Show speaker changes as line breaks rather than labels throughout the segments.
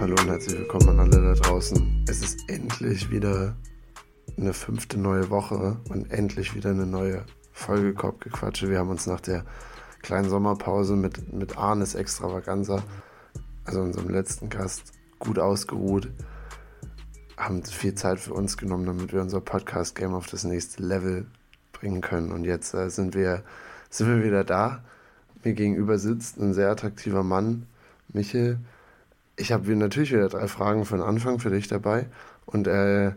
Hallo und herzlich willkommen an alle da draußen. Es ist endlich wieder eine fünfte neue Woche und endlich wieder eine neue Folge Korbgequatsche. Wir haben uns nach der kleinen Sommerpause mit, mit Arnes Extravaganza, also unserem letzten Gast, gut ausgeruht, haben viel Zeit für uns genommen, damit wir unser Podcast-Game auf das nächste Level bringen können. Und jetzt äh, sind, wir, sind wir wieder da. Mir gegenüber sitzt ein sehr attraktiver Mann, Michel. Ich habe natürlich wieder drei Fragen von Anfang für dich dabei. Und äh,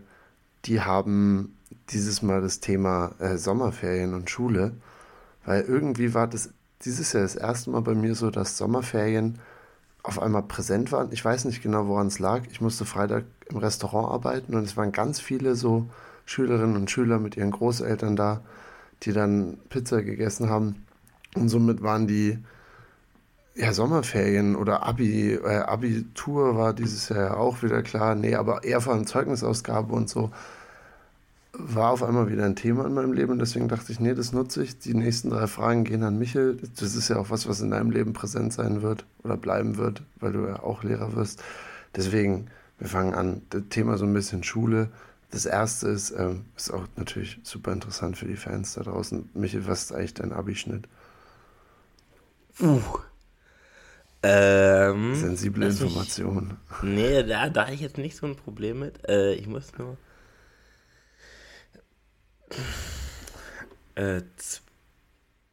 die haben dieses Mal das Thema äh, Sommerferien und Schule. Weil irgendwie war das dieses Jahr das erste Mal bei mir so, dass Sommerferien auf einmal präsent waren. Ich weiß nicht genau, woran es lag. Ich musste Freitag im Restaurant arbeiten und es waren ganz viele so Schülerinnen und Schüler mit ihren Großeltern da, die dann Pizza gegessen haben. Und somit waren die ja, Sommerferien oder Abi, äh, Abitur war dieses Jahr auch wieder klar. Nee, aber eher vor allem Zeugnisausgabe und so war auf einmal wieder ein Thema in meinem Leben und deswegen dachte ich, nee, das nutze ich. Die nächsten drei Fragen gehen an Michel. Das ist ja auch was, was in deinem Leben präsent sein wird oder bleiben wird, weil du ja auch Lehrer wirst. Deswegen, wir fangen an. Das Thema so ein bisschen Schule. Das erste ist, ähm, ist auch natürlich super interessant für die Fans da draußen. Michel, was ist eigentlich dein Abischnitt?
Uh. Ähm,
Sensible Informationen.
Nee, da, da habe ich jetzt nicht so ein Problem mit. Äh, ich muss nur. Äh,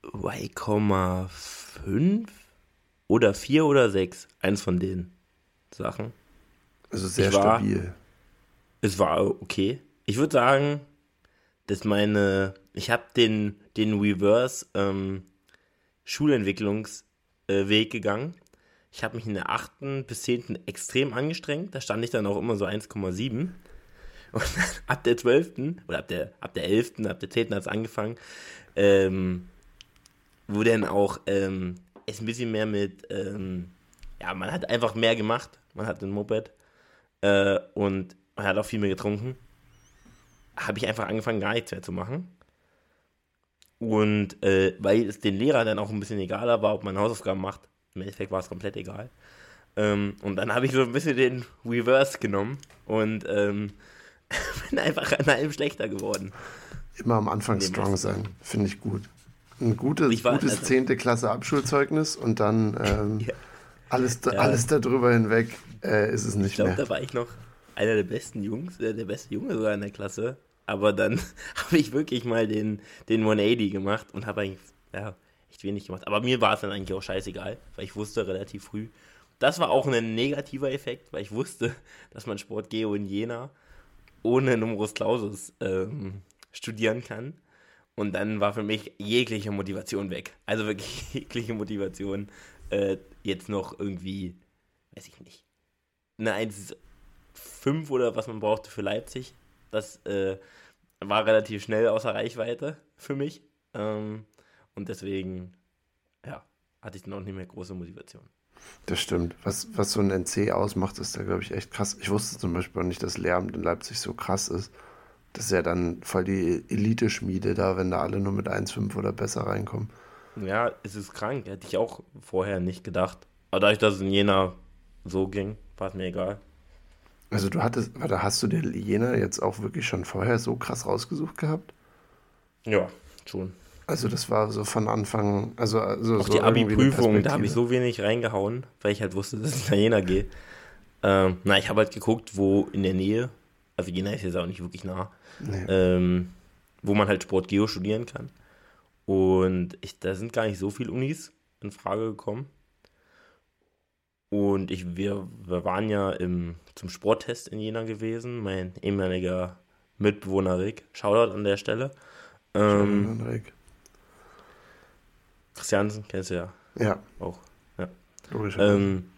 2,5 oder 4 oder 6. Eins von den Sachen.
Also sehr war, stabil.
Es war okay. Ich würde sagen, dass meine. Ich habe den, den Reverse ähm, Schulentwicklungsweg äh, gegangen. Ich habe mich in der 8. bis 10. extrem angestrengt. Da stand ich dann auch immer so 1,7. Und ab der 12. oder ab der, ab der 11., ab der 10. hat es angefangen, ähm, wo dann auch ähm, es ein bisschen mehr mit, ähm, ja, man hat einfach mehr gemacht. Man hat ein Moped äh, und man hat auch viel mehr getrunken. Habe ich einfach angefangen, gar nichts mehr zu machen. Und äh, weil es den Lehrer dann auch ein bisschen egaler war, ob man Hausaufgaben macht, im Endeffekt war es komplett egal. Ähm, und dann habe ich so ein bisschen den Reverse genommen und ähm, bin einfach an allem schlechter geworden.
Immer am Anfang strong sein, finde ich gut. Ein gutes, war, gutes also, 10. Klasse Abschulzeugnis und dann ähm, ja. alles, ja. alles darüber hinweg äh, ist es nicht ich glaub, mehr.
Ich glaube, da war ich noch einer der besten Jungs, äh, der beste Junge sogar in der Klasse. Aber dann habe ich wirklich mal den, den 180 gemacht und habe eigentlich ja, echt wenig gemacht. Aber mir war es dann eigentlich auch scheißegal, weil ich wusste relativ früh. Das war auch ein negativer Effekt, weil ich wusste, dass man Sport Geo in Jena ohne Numerus Clausus ähm, studieren kann. Und dann war für mich jegliche Motivation weg. Also wirklich jegliche Motivation, äh, jetzt noch irgendwie, weiß ich nicht, eine 1,5 oder was man brauchte für Leipzig. Das äh, war relativ schnell außer Reichweite für mich. Ähm, und deswegen, ja, hatte ich dann auch nicht mehr große Motivation.
Das stimmt. Was, was so ein NC ausmacht, ist da, glaube ich, echt krass. Ich wusste zum Beispiel auch nicht, dass Lehramt in Leipzig so krass ist. Das ist ja dann voll die Elite-Schmiede da, wenn da alle nur mit 1,5 oder besser reinkommen.
Ja, es ist krank. Hätte ich auch vorher nicht gedacht. Aber dadurch, dass es in Jena so ging, war es mir egal.
Also du hattest, warte, hast du dir Jena jetzt auch wirklich schon vorher so krass rausgesucht gehabt?
Ja, schon.
Also das war so von Anfang, also, also
auch so die Abi-Prüfung, da habe ich so wenig reingehauen, weil ich halt wusste, dass ich nach Jena gehe. Ähm, na, ich habe halt geguckt, wo in der Nähe, also Jena ist jetzt auch nicht wirklich nah, nee. ähm, wo man halt Sport Geo studieren kann. Und ich, da sind gar nicht so viele Unis in Frage gekommen. Und ich, wir, wir waren ja im, zum Sporttest in Jena gewesen. Mein ehemaliger Mitbewohner Rick, Shoutout an der Stelle. Ähm, Rick. Christiansen kennst du ja.
Ja.
Auch. Ja. Logisch. Ähm,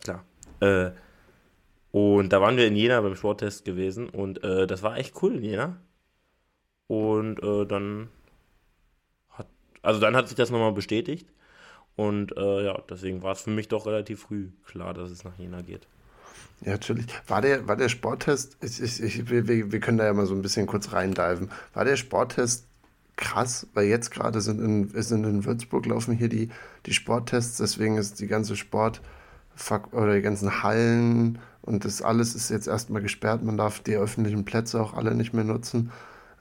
klar. Äh, und da waren wir in Jena beim Sporttest gewesen und äh, das war echt cool in Jena. Und äh, dann hat, also dann hat sich das nochmal bestätigt. Und äh, ja, deswegen war es für mich doch relativ früh klar, dass es nach Jena geht.
Ja, natürlich. War der, war der Sporttest, ich, ich, ich, wir, wir können da ja mal so ein bisschen kurz reindiven. War der Sporttest krass, weil jetzt gerade sind in, sind in Würzburg laufen hier die, die Sporttests, deswegen ist die ganze Sport, oder die ganzen Hallen und das alles ist jetzt erstmal gesperrt. Man darf die öffentlichen Plätze auch alle nicht mehr nutzen.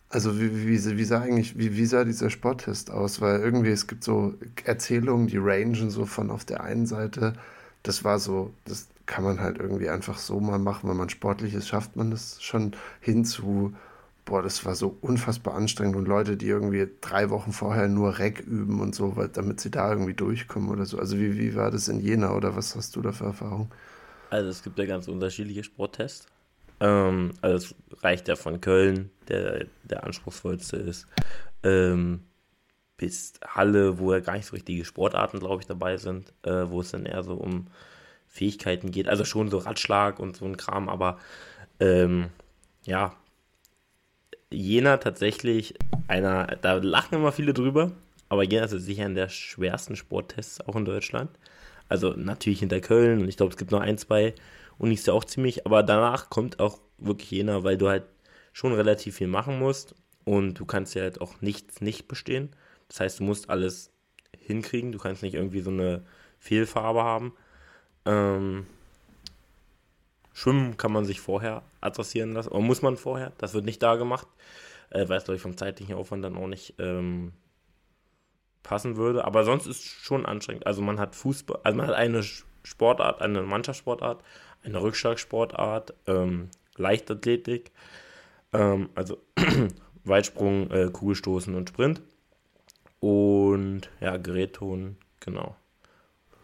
Also wie, wie, wie, sah eigentlich, wie, wie sah dieser Sporttest aus? Weil irgendwie, es gibt so Erzählungen, die rangen so von auf der einen Seite, das war so, das kann man halt irgendwie einfach so mal machen, wenn man sportlich ist, schafft man das schon hinzu boah, das war so unfassbar anstrengend und Leute, die irgendwie drei Wochen vorher nur Reck üben und so, weil, damit sie da irgendwie durchkommen oder so. Also wie, wie war das in Jena oder was hast du da für Erfahrung?
Also es gibt ja ganz unterschiedliche Sporttests. Ähm, also es reicht ja von Köln, der der anspruchsvollste ist, ähm, bis Halle, wo ja gar nicht so richtige Sportarten, glaube ich, dabei sind, äh, wo es dann eher so um Fähigkeiten geht. Also schon so Ratschlag und so ein Kram, aber ähm, ja, Jena tatsächlich einer, da lachen immer viele drüber, aber Jena ist sicher einer der schwersten Sporttests auch in Deutschland. Also natürlich hinter Köln und ich glaube, es gibt noch ein, zwei Unis, die auch ziemlich, aber danach kommt auch wirklich Jena, weil du halt schon relativ viel machen musst und du kannst ja halt auch nichts nicht bestehen. Das heißt, du musst alles hinkriegen, du kannst nicht irgendwie so eine Fehlfarbe haben. Ähm, Schwimmen kann man sich vorher adressieren lassen, oder muss man vorher, das wird nicht da gemacht, äh, weil es, glaube ich, vom zeitlichen Aufwand dann auch nicht ähm, passen würde. Aber sonst ist es schon anstrengend. Also man hat Fußball, also man hat eine Sportart, eine Mannschaftssportart, eine Rückschlagsportart, ähm, Leichtathletik, ähm, also Weitsprung, äh, Kugelstoßen und Sprint. Und ja, Gerätton, genau.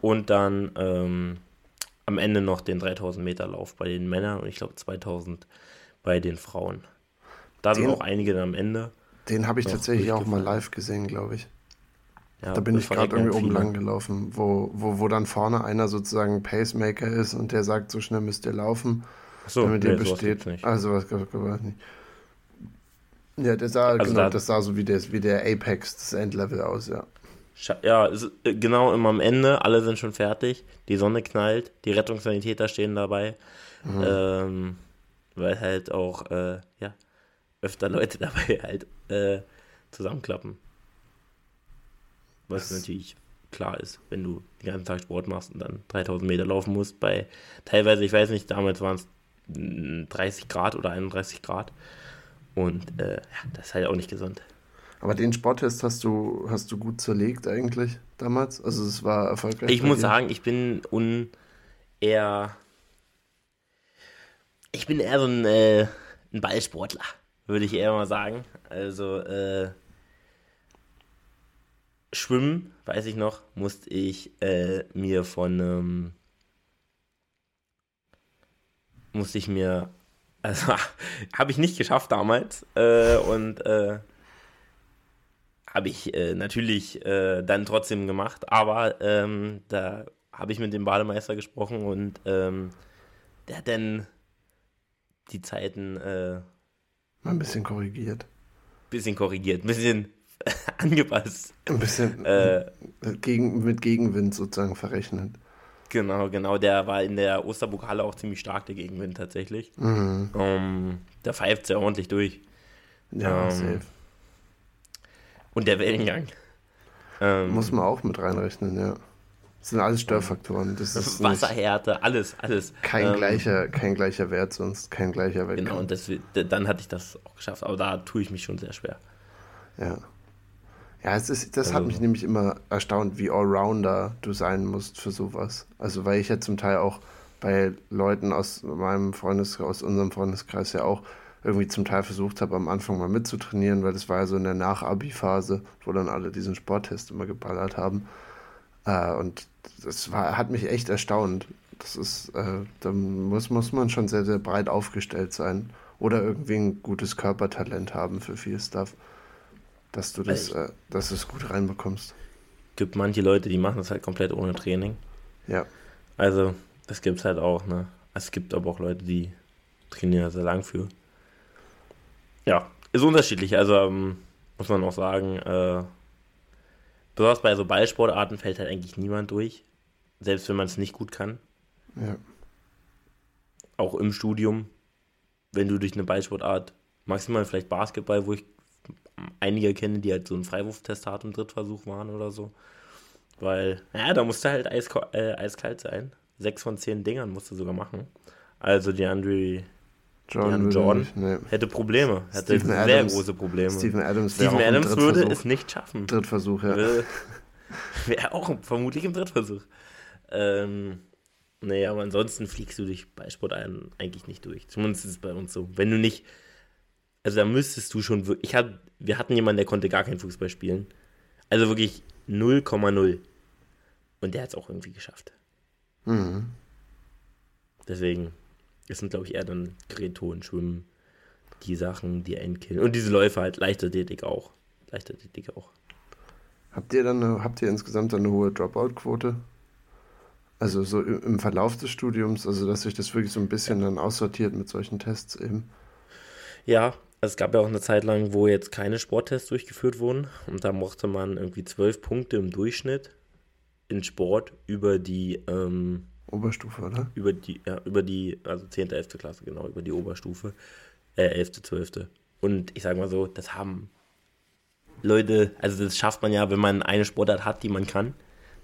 Und dann ähm, am Ende noch den 3000 Meter Lauf bei den Männern und ich glaube 2000 bei den Frauen. Da sind auch einige dann am Ende.
Den habe ich tatsächlich auch mal live gesehen, glaube ich. Ja, da bin ich gerade irgendwie oben lang gelaufen, wo, wo, wo dann vorne einer sozusagen Pacemaker ist und der sagt, so schnell müsst ihr laufen, so, damit nee, ihr besteht. Also was nicht. Ja, der sah, also genau, da, das sah so wie, der, wie der Apex, das Endlevel aus, ja.
Ja, äh, genau immer am Ende, alle sind schon fertig, die Sonne knallt, die Rettungssanitäter stehen dabei, mhm. ähm, weil halt auch, äh, ja, öfter Leute dabei halt äh, zusammenklappen. Was das natürlich klar ist, wenn du den ganzen Tag Sport machst und dann 3000 Meter laufen musst, bei teilweise, ich weiß nicht, damals waren es 30 Grad oder 31 Grad und äh, ja, das ist halt auch nicht gesund.
Aber den Sporttest hast du, hast du gut zerlegt eigentlich damals? Also es war erfolgreich.
Ich muss dir? sagen, ich bin un eher. Ich bin eher so ein, äh, ein Ballsportler, würde ich eher mal sagen. Also äh, Schwimmen, weiß ich noch, musste ich äh, mir von ähm, musste ich mir also habe ich nicht geschafft damals äh, und äh, habe ich äh, natürlich äh, dann trotzdem gemacht, aber ähm, da habe ich mit dem Bademeister gesprochen und ähm, der hat dann die Zeiten äh,
mal ein bisschen korrigiert.
Bisschen korrigiert, ein bisschen angepasst.
Ein bisschen äh, gegen, mit Gegenwind sozusagen verrechnet.
Genau, genau. Der war in der Osterburghalle auch ziemlich stark, der Gegenwind tatsächlich. Mhm. Um, ähm, der pfeift sehr ordentlich durch. Ja, um, ähm, safe. Und der Wellengang.
Ähm, Muss man auch mit reinrechnen, ja. Das sind alles Störfaktoren. Das ist
Wasserhärte, alles, alles.
Kein, ähm, gleicher, kein gleicher Wert sonst, kein gleicher Wert.
Genau, und das, dann hatte ich das auch geschafft. Aber da tue ich mich schon sehr schwer.
Ja. Ja, es ist, das also, hat mich nämlich immer erstaunt, wie Allrounder du sein musst für sowas. Also, weil ich ja zum Teil auch bei Leuten aus meinem Freundeskreis, aus unserem Freundeskreis ja auch irgendwie zum Teil versucht habe, am Anfang mal mitzutrainieren, weil das war ja so in der Nach-Abi-Phase, wo dann alle diesen Sporttest immer geballert haben. Äh, und das war, hat mich echt erstaunt. Das ist, äh, da muss, muss man schon sehr, sehr breit aufgestellt sein oder irgendwie ein gutes Körpertalent haben für viel Stuff, dass du das, äh, dass du es gut reinbekommst.
Gibt manche Leute, die machen das halt komplett ohne Training.
Ja.
Also, das gibt es halt auch, ne? Es gibt aber auch Leute, die trainieren sehr lang für. Ja, ist unterschiedlich. Also ähm, muss man auch sagen, äh, besonders bei so Ballsportarten fällt halt eigentlich niemand durch. Selbst wenn man es nicht gut kann.
Ja.
Auch im Studium, wenn du durch eine Ballsportart, maximal vielleicht Basketball, wo ich einige kenne, die halt so einen Freiwurftest hatten im Drittversuch waren oder so. Weil, ja, da musste halt eisk äh, eiskalt sein. sechs von zehn Dingern musste sogar machen. Also die Andre
Jordan,
Jordan nee. hätte Probleme, hätte Steven sehr Adams, große Probleme.
Steven Adams,
Steven Adams würde es nicht schaffen.
Drittversuch, ja.
Wäre auch vermutlich im Drittversuch. Ähm, nee, aber ansonsten fliegst du dich bei Sport ein, eigentlich nicht durch. Zumindest ist es bei uns so. Wenn du nicht, also da müsstest du schon wirklich, ich hab, wir hatten jemanden, der konnte gar kein Fußball spielen. Also wirklich 0,0. Und der hat es auch irgendwie geschafft.
Mhm.
Deswegen, es sind, glaube ich, eher dann Kreton, Schwimmen, die Sachen, die einen killen. Und diese Läufe halt, Leichtathletik auch. Leichtathletik auch.
Habt ihr dann eine, habt ihr insgesamt eine hohe Dropout-Quote? Also so im Verlauf des Studiums, also dass sich das wirklich so ein bisschen dann aussortiert mit solchen Tests eben.
Ja, es gab ja auch eine Zeit lang, wo jetzt keine Sporttests durchgeführt wurden und da mochte man irgendwie zwölf Punkte im Durchschnitt in Sport über die ähm,
Oberstufe, oder?
Über die, ja, über die, also 10., 11. Klasse, genau, über die Oberstufe, äh, 11., 12. Und ich sag mal so, das haben Leute, also das schafft man ja, wenn man eine Sportart hat, die man kann,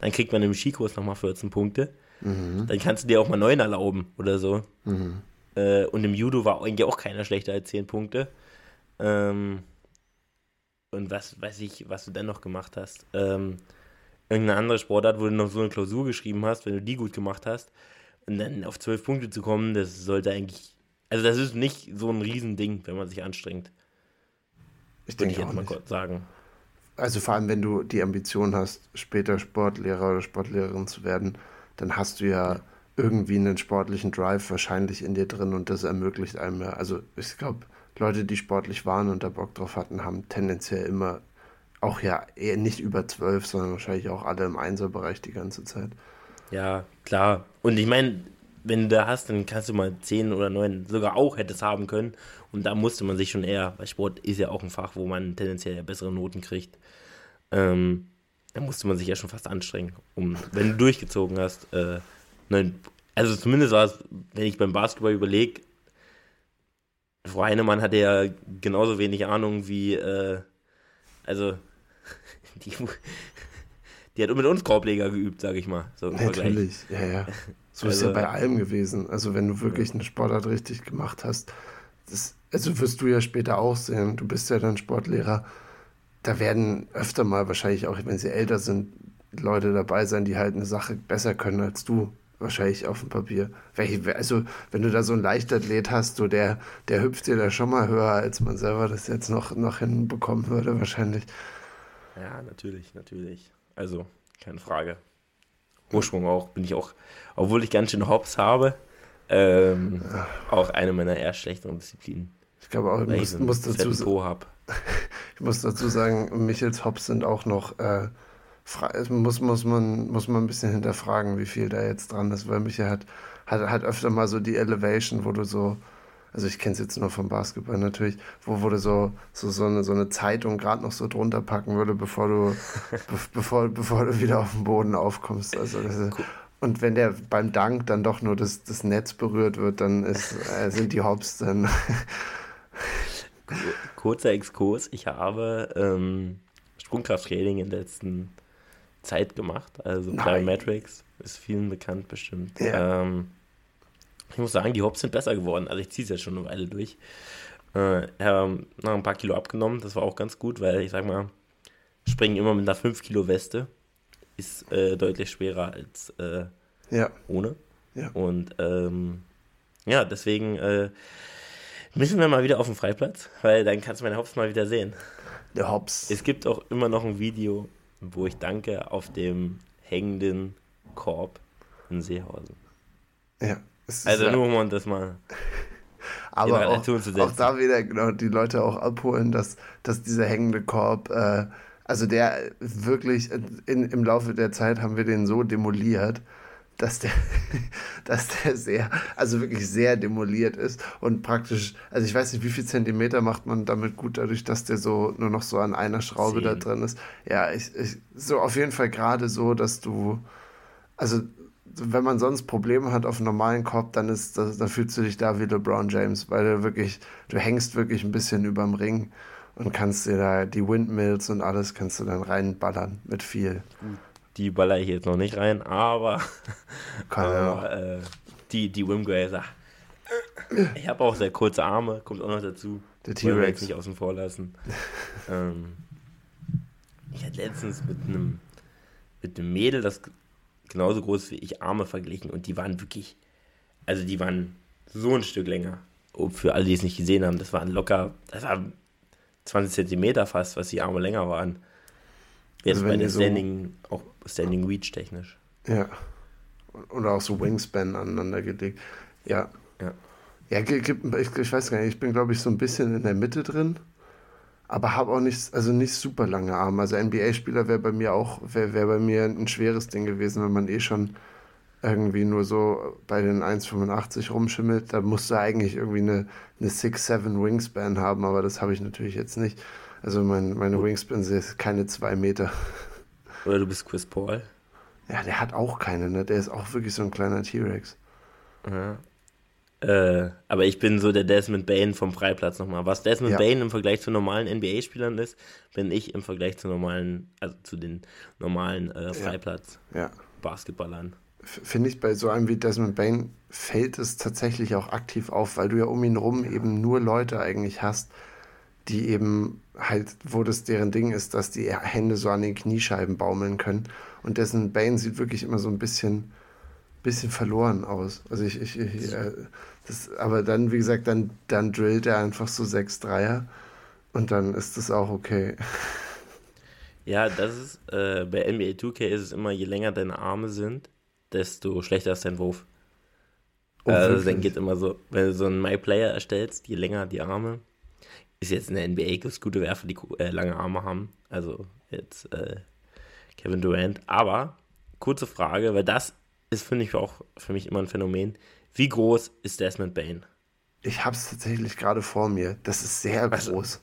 dann kriegt man im Skikurs nochmal 14 Punkte. Mhm. Dann kannst du dir auch mal 9 erlauben oder so.
Mhm.
Äh, und im Judo war eigentlich auch keiner schlechter als 10 Punkte. Ähm, und was weiß ich, was du dann noch gemacht hast. Ähm, irgendeine andere Sportart, wo du noch so eine Klausur geschrieben hast, wenn du die gut gemacht hast, und dann auf 12 Punkte zu kommen, das sollte eigentlich. Also, das ist nicht so ein Riesending, wenn man sich anstrengt.
Ich denke ich jetzt mal kurz sagen. Also vor allem, wenn du die Ambition hast, später Sportlehrer oder Sportlehrerin zu werden, dann hast du ja, ja. irgendwie einen sportlichen Drive wahrscheinlich in dir drin und das ermöglicht einem ja. Also ich glaube, Leute, die sportlich waren und da Bock drauf hatten, haben tendenziell immer auch ja eher nicht über zwölf, sondern wahrscheinlich auch alle im Einserbereich die ganze Zeit.
Ja, klar. Und ich meine, wenn du da hast, dann kannst du mal zehn oder neun sogar auch hättest haben können. Und da musste man sich schon eher, weil Sport ist ja auch ein Fach, wo man tendenziell ja bessere Noten kriegt. Ähm, da musste man sich ja schon fast anstrengen, um, wenn du durchgezogen hast, äh, neun, also zumindest war es, wenn ich beim Basketball überlege, Frau Heinemann hatte ja genauso wenig Ahnung wie, äh, also, die, die hat mit uns Korbleger geübt, sag ich mal. So
Natürlich, ja, ja. So also, ist ja also bei allem gewesen. Also wenn du wirklich eine Sportart richtig gemacht hast, das, also wirst du ja später auch sehen, du bist ja dann Sportlehrer, da werden öfter mal wahrscheinlich auch, wenn sie älter sind, Leute dabei sein, die halt eine Sache besser können als du. Wahrscheinlich auf dem Papier. Also, wenn du da so einen Leichtathlet hast, so der, der hüpft dir da schon mal höher, als man selber das jetzt noch, noch hinbekommen würde, wahrscheinlich.
Ja, natürlich, natürlich. Also, keine Frage. Ursprung auch, bin ich auch, obwohl ich ganz schön Hops habe, ähm, auch eine meiner eher schlechteren Disziplinen.
Ich glaube auch, ich muss, muss dazu sagen. ich muss dazu sagen, Michels Hops sind auch noch äh, muss, muss, man, muss man ein bisschen hinterfragen, wie viel da jetzt dran ist, weil Michael hat, hat, hat öfter mal so die Elevation, wo du so, also ich kenne es jetzt nur vom Basketball natürlich, wo, wo du so, so, so, eine, so eine Zeitung gerade noch so drunter packen würde, bevor du, be, bevor, bevor du wieder auf den Boden aufkommst. Also ist, und wenn der beim Dank dann doch nur das, das Netz berührt wird, dann ist, äh, sind die Hops dann.
Kurzer Exkurs, ich habe ähm, Sprungkrafttraining in den letzten Zeit gemacht. Also Plyometrics ist vielen bekannt bestimmt. Ja. Ähm, ich muss sagen, die Hops sind besser geworden. Also ich ziehe es jetzt schon eine Weile durch. Äh, ähm, noch ein paar Kilo abgenommen, das war auch ganz gut, weil ich sag mal, springen immer mit einer 5 Kilo Weste ist äh, deutlich schwerer als äh,
ja.
ohne.
Ja.
Und ähm, ja, deswegen äh, müssen wir mal wieder auf den Freiplatz, weil dann kannst du meine Hops mal wieder sehen.
Der Hops.
Es gibt auch immer noch ein Video wo ich danke auf dem hängenden Korb in Seehausen.
Ja.
Also nur um das mal
aber auch, auch, da wieder genau die Leute auch abholen, dass, dass dieser hängende Korb, äh, also der wirklich in, im Laufe der Zeit haben wir den so demoliert, dass der, dass der sehr, also wirklich sehr demoliert ist und praktisch, also ich weiß nicht, wie viel Zentimeter macht man damit gut, dadurch, dass der so nur noch so an einer Schraube Zehn. da drin ist. Ja, ich, ich, so auf jeden Fall gerade so, dass du, also wenn man sonst Probleme hat auf einem normalen Korb, dann ist das, dann fühlst du dich da wie LeBron James, weil du wirklich, du hängst wirklich ein bisschen überm Ring und kannst dir da die Windmills und alles kannst du dann reinballern mit viel.
die baller ich jetzt noch nicht rein, aber, aber äh, die, die Wimgrazer. Ich habe auch sehr kurze Arme, kommt auch noch dazu.
Der T-Rex.
nicht außen vor lassen. ähm, ich hatte letztens mit einem mit einem Mädel, das genauso groß wie ich, Arme verglichen und die waren wirklich, also die waren so ein Stück länger. Oh, für alle, die es nicht gesehen haben, das waren locker, das waren 20 Zentimeter fast, was die Arme länger waren. Jetzt
Also
bei der
ihr so-
Standing, auch Standing Reach technisch.
Ja. Oder auch so Wingspan aneinander gelegt. Ja.
Ja.
Ja, ich, ich weiß gar nicht, ich bin glaube ich so ein bisschen in der Mitte drin, aber habe auch nicht, also nicht super lange Arme. Also NBA-Spieler wäre bei mir auch, wäre wär bei mir ein schweres Ding gewesen, wenn man eh schon irgendwie nur so bei den 1,85 rumschimmelt. Da musst du eigentlich irgendwie eine, eine 6-7 Wingspan haben, aber das habe ich natürlich jetzt nicht. Also mein, meine Wingspan ist keine zwei Meter.
Oder du bist Chris Paul.
Ja, der hat auch keine, ne? Der ist auch wirklich so ein kleiner T-Rex.
Ja. Äh, aber ich bin so der Desmond Bain vom Freiplatz nochmal. Was Desmond
Ja.
Bain im Vergleich zu normalen NBA-Spielern ist, bin ich im Vergleich zu normalen, also zu den normalen äh, Freiplatz-Basketballern.
Ja. F- Finde ich, bei so einem wie Desmond Bain fällt es tatsächlich auch aktiv auf, weil du ja um ihn rum eben nur Leute eigentlich hast, die eben halt, wo das deren Ding ist, dass die Hände so an den Kniescheiben baumeln können. Und Desmond Bain sieht wirklich immer so ein bisschen, bisschen verloren aus. Also ich, ich, ich äh, das, aber dann, wie gesagt, dann, dann drillt er einfach so sechs Dreier und dann ist das auch okay.
Ja, das ist, äh, bei NBA 2K ist es immer, je länger deine Arme sind, desto schlechter ist dein Wurf.
Oh,
also dann geht immer so, wenn du so einen My Player erstellst, je länger die Arme, ist jetzt in der NBA gibt es gute Werfer, die äh, lange Arme haben. Also jetzt äh, Kevin Durant. Aber kurze Frage, weil das ist, finde ich, auch für mich immer ein Phänomen. Wie groß ist Desmond Bain?
Ich habe es tatsächlich gerade vor mir. Das ist sehr
Also-
groß.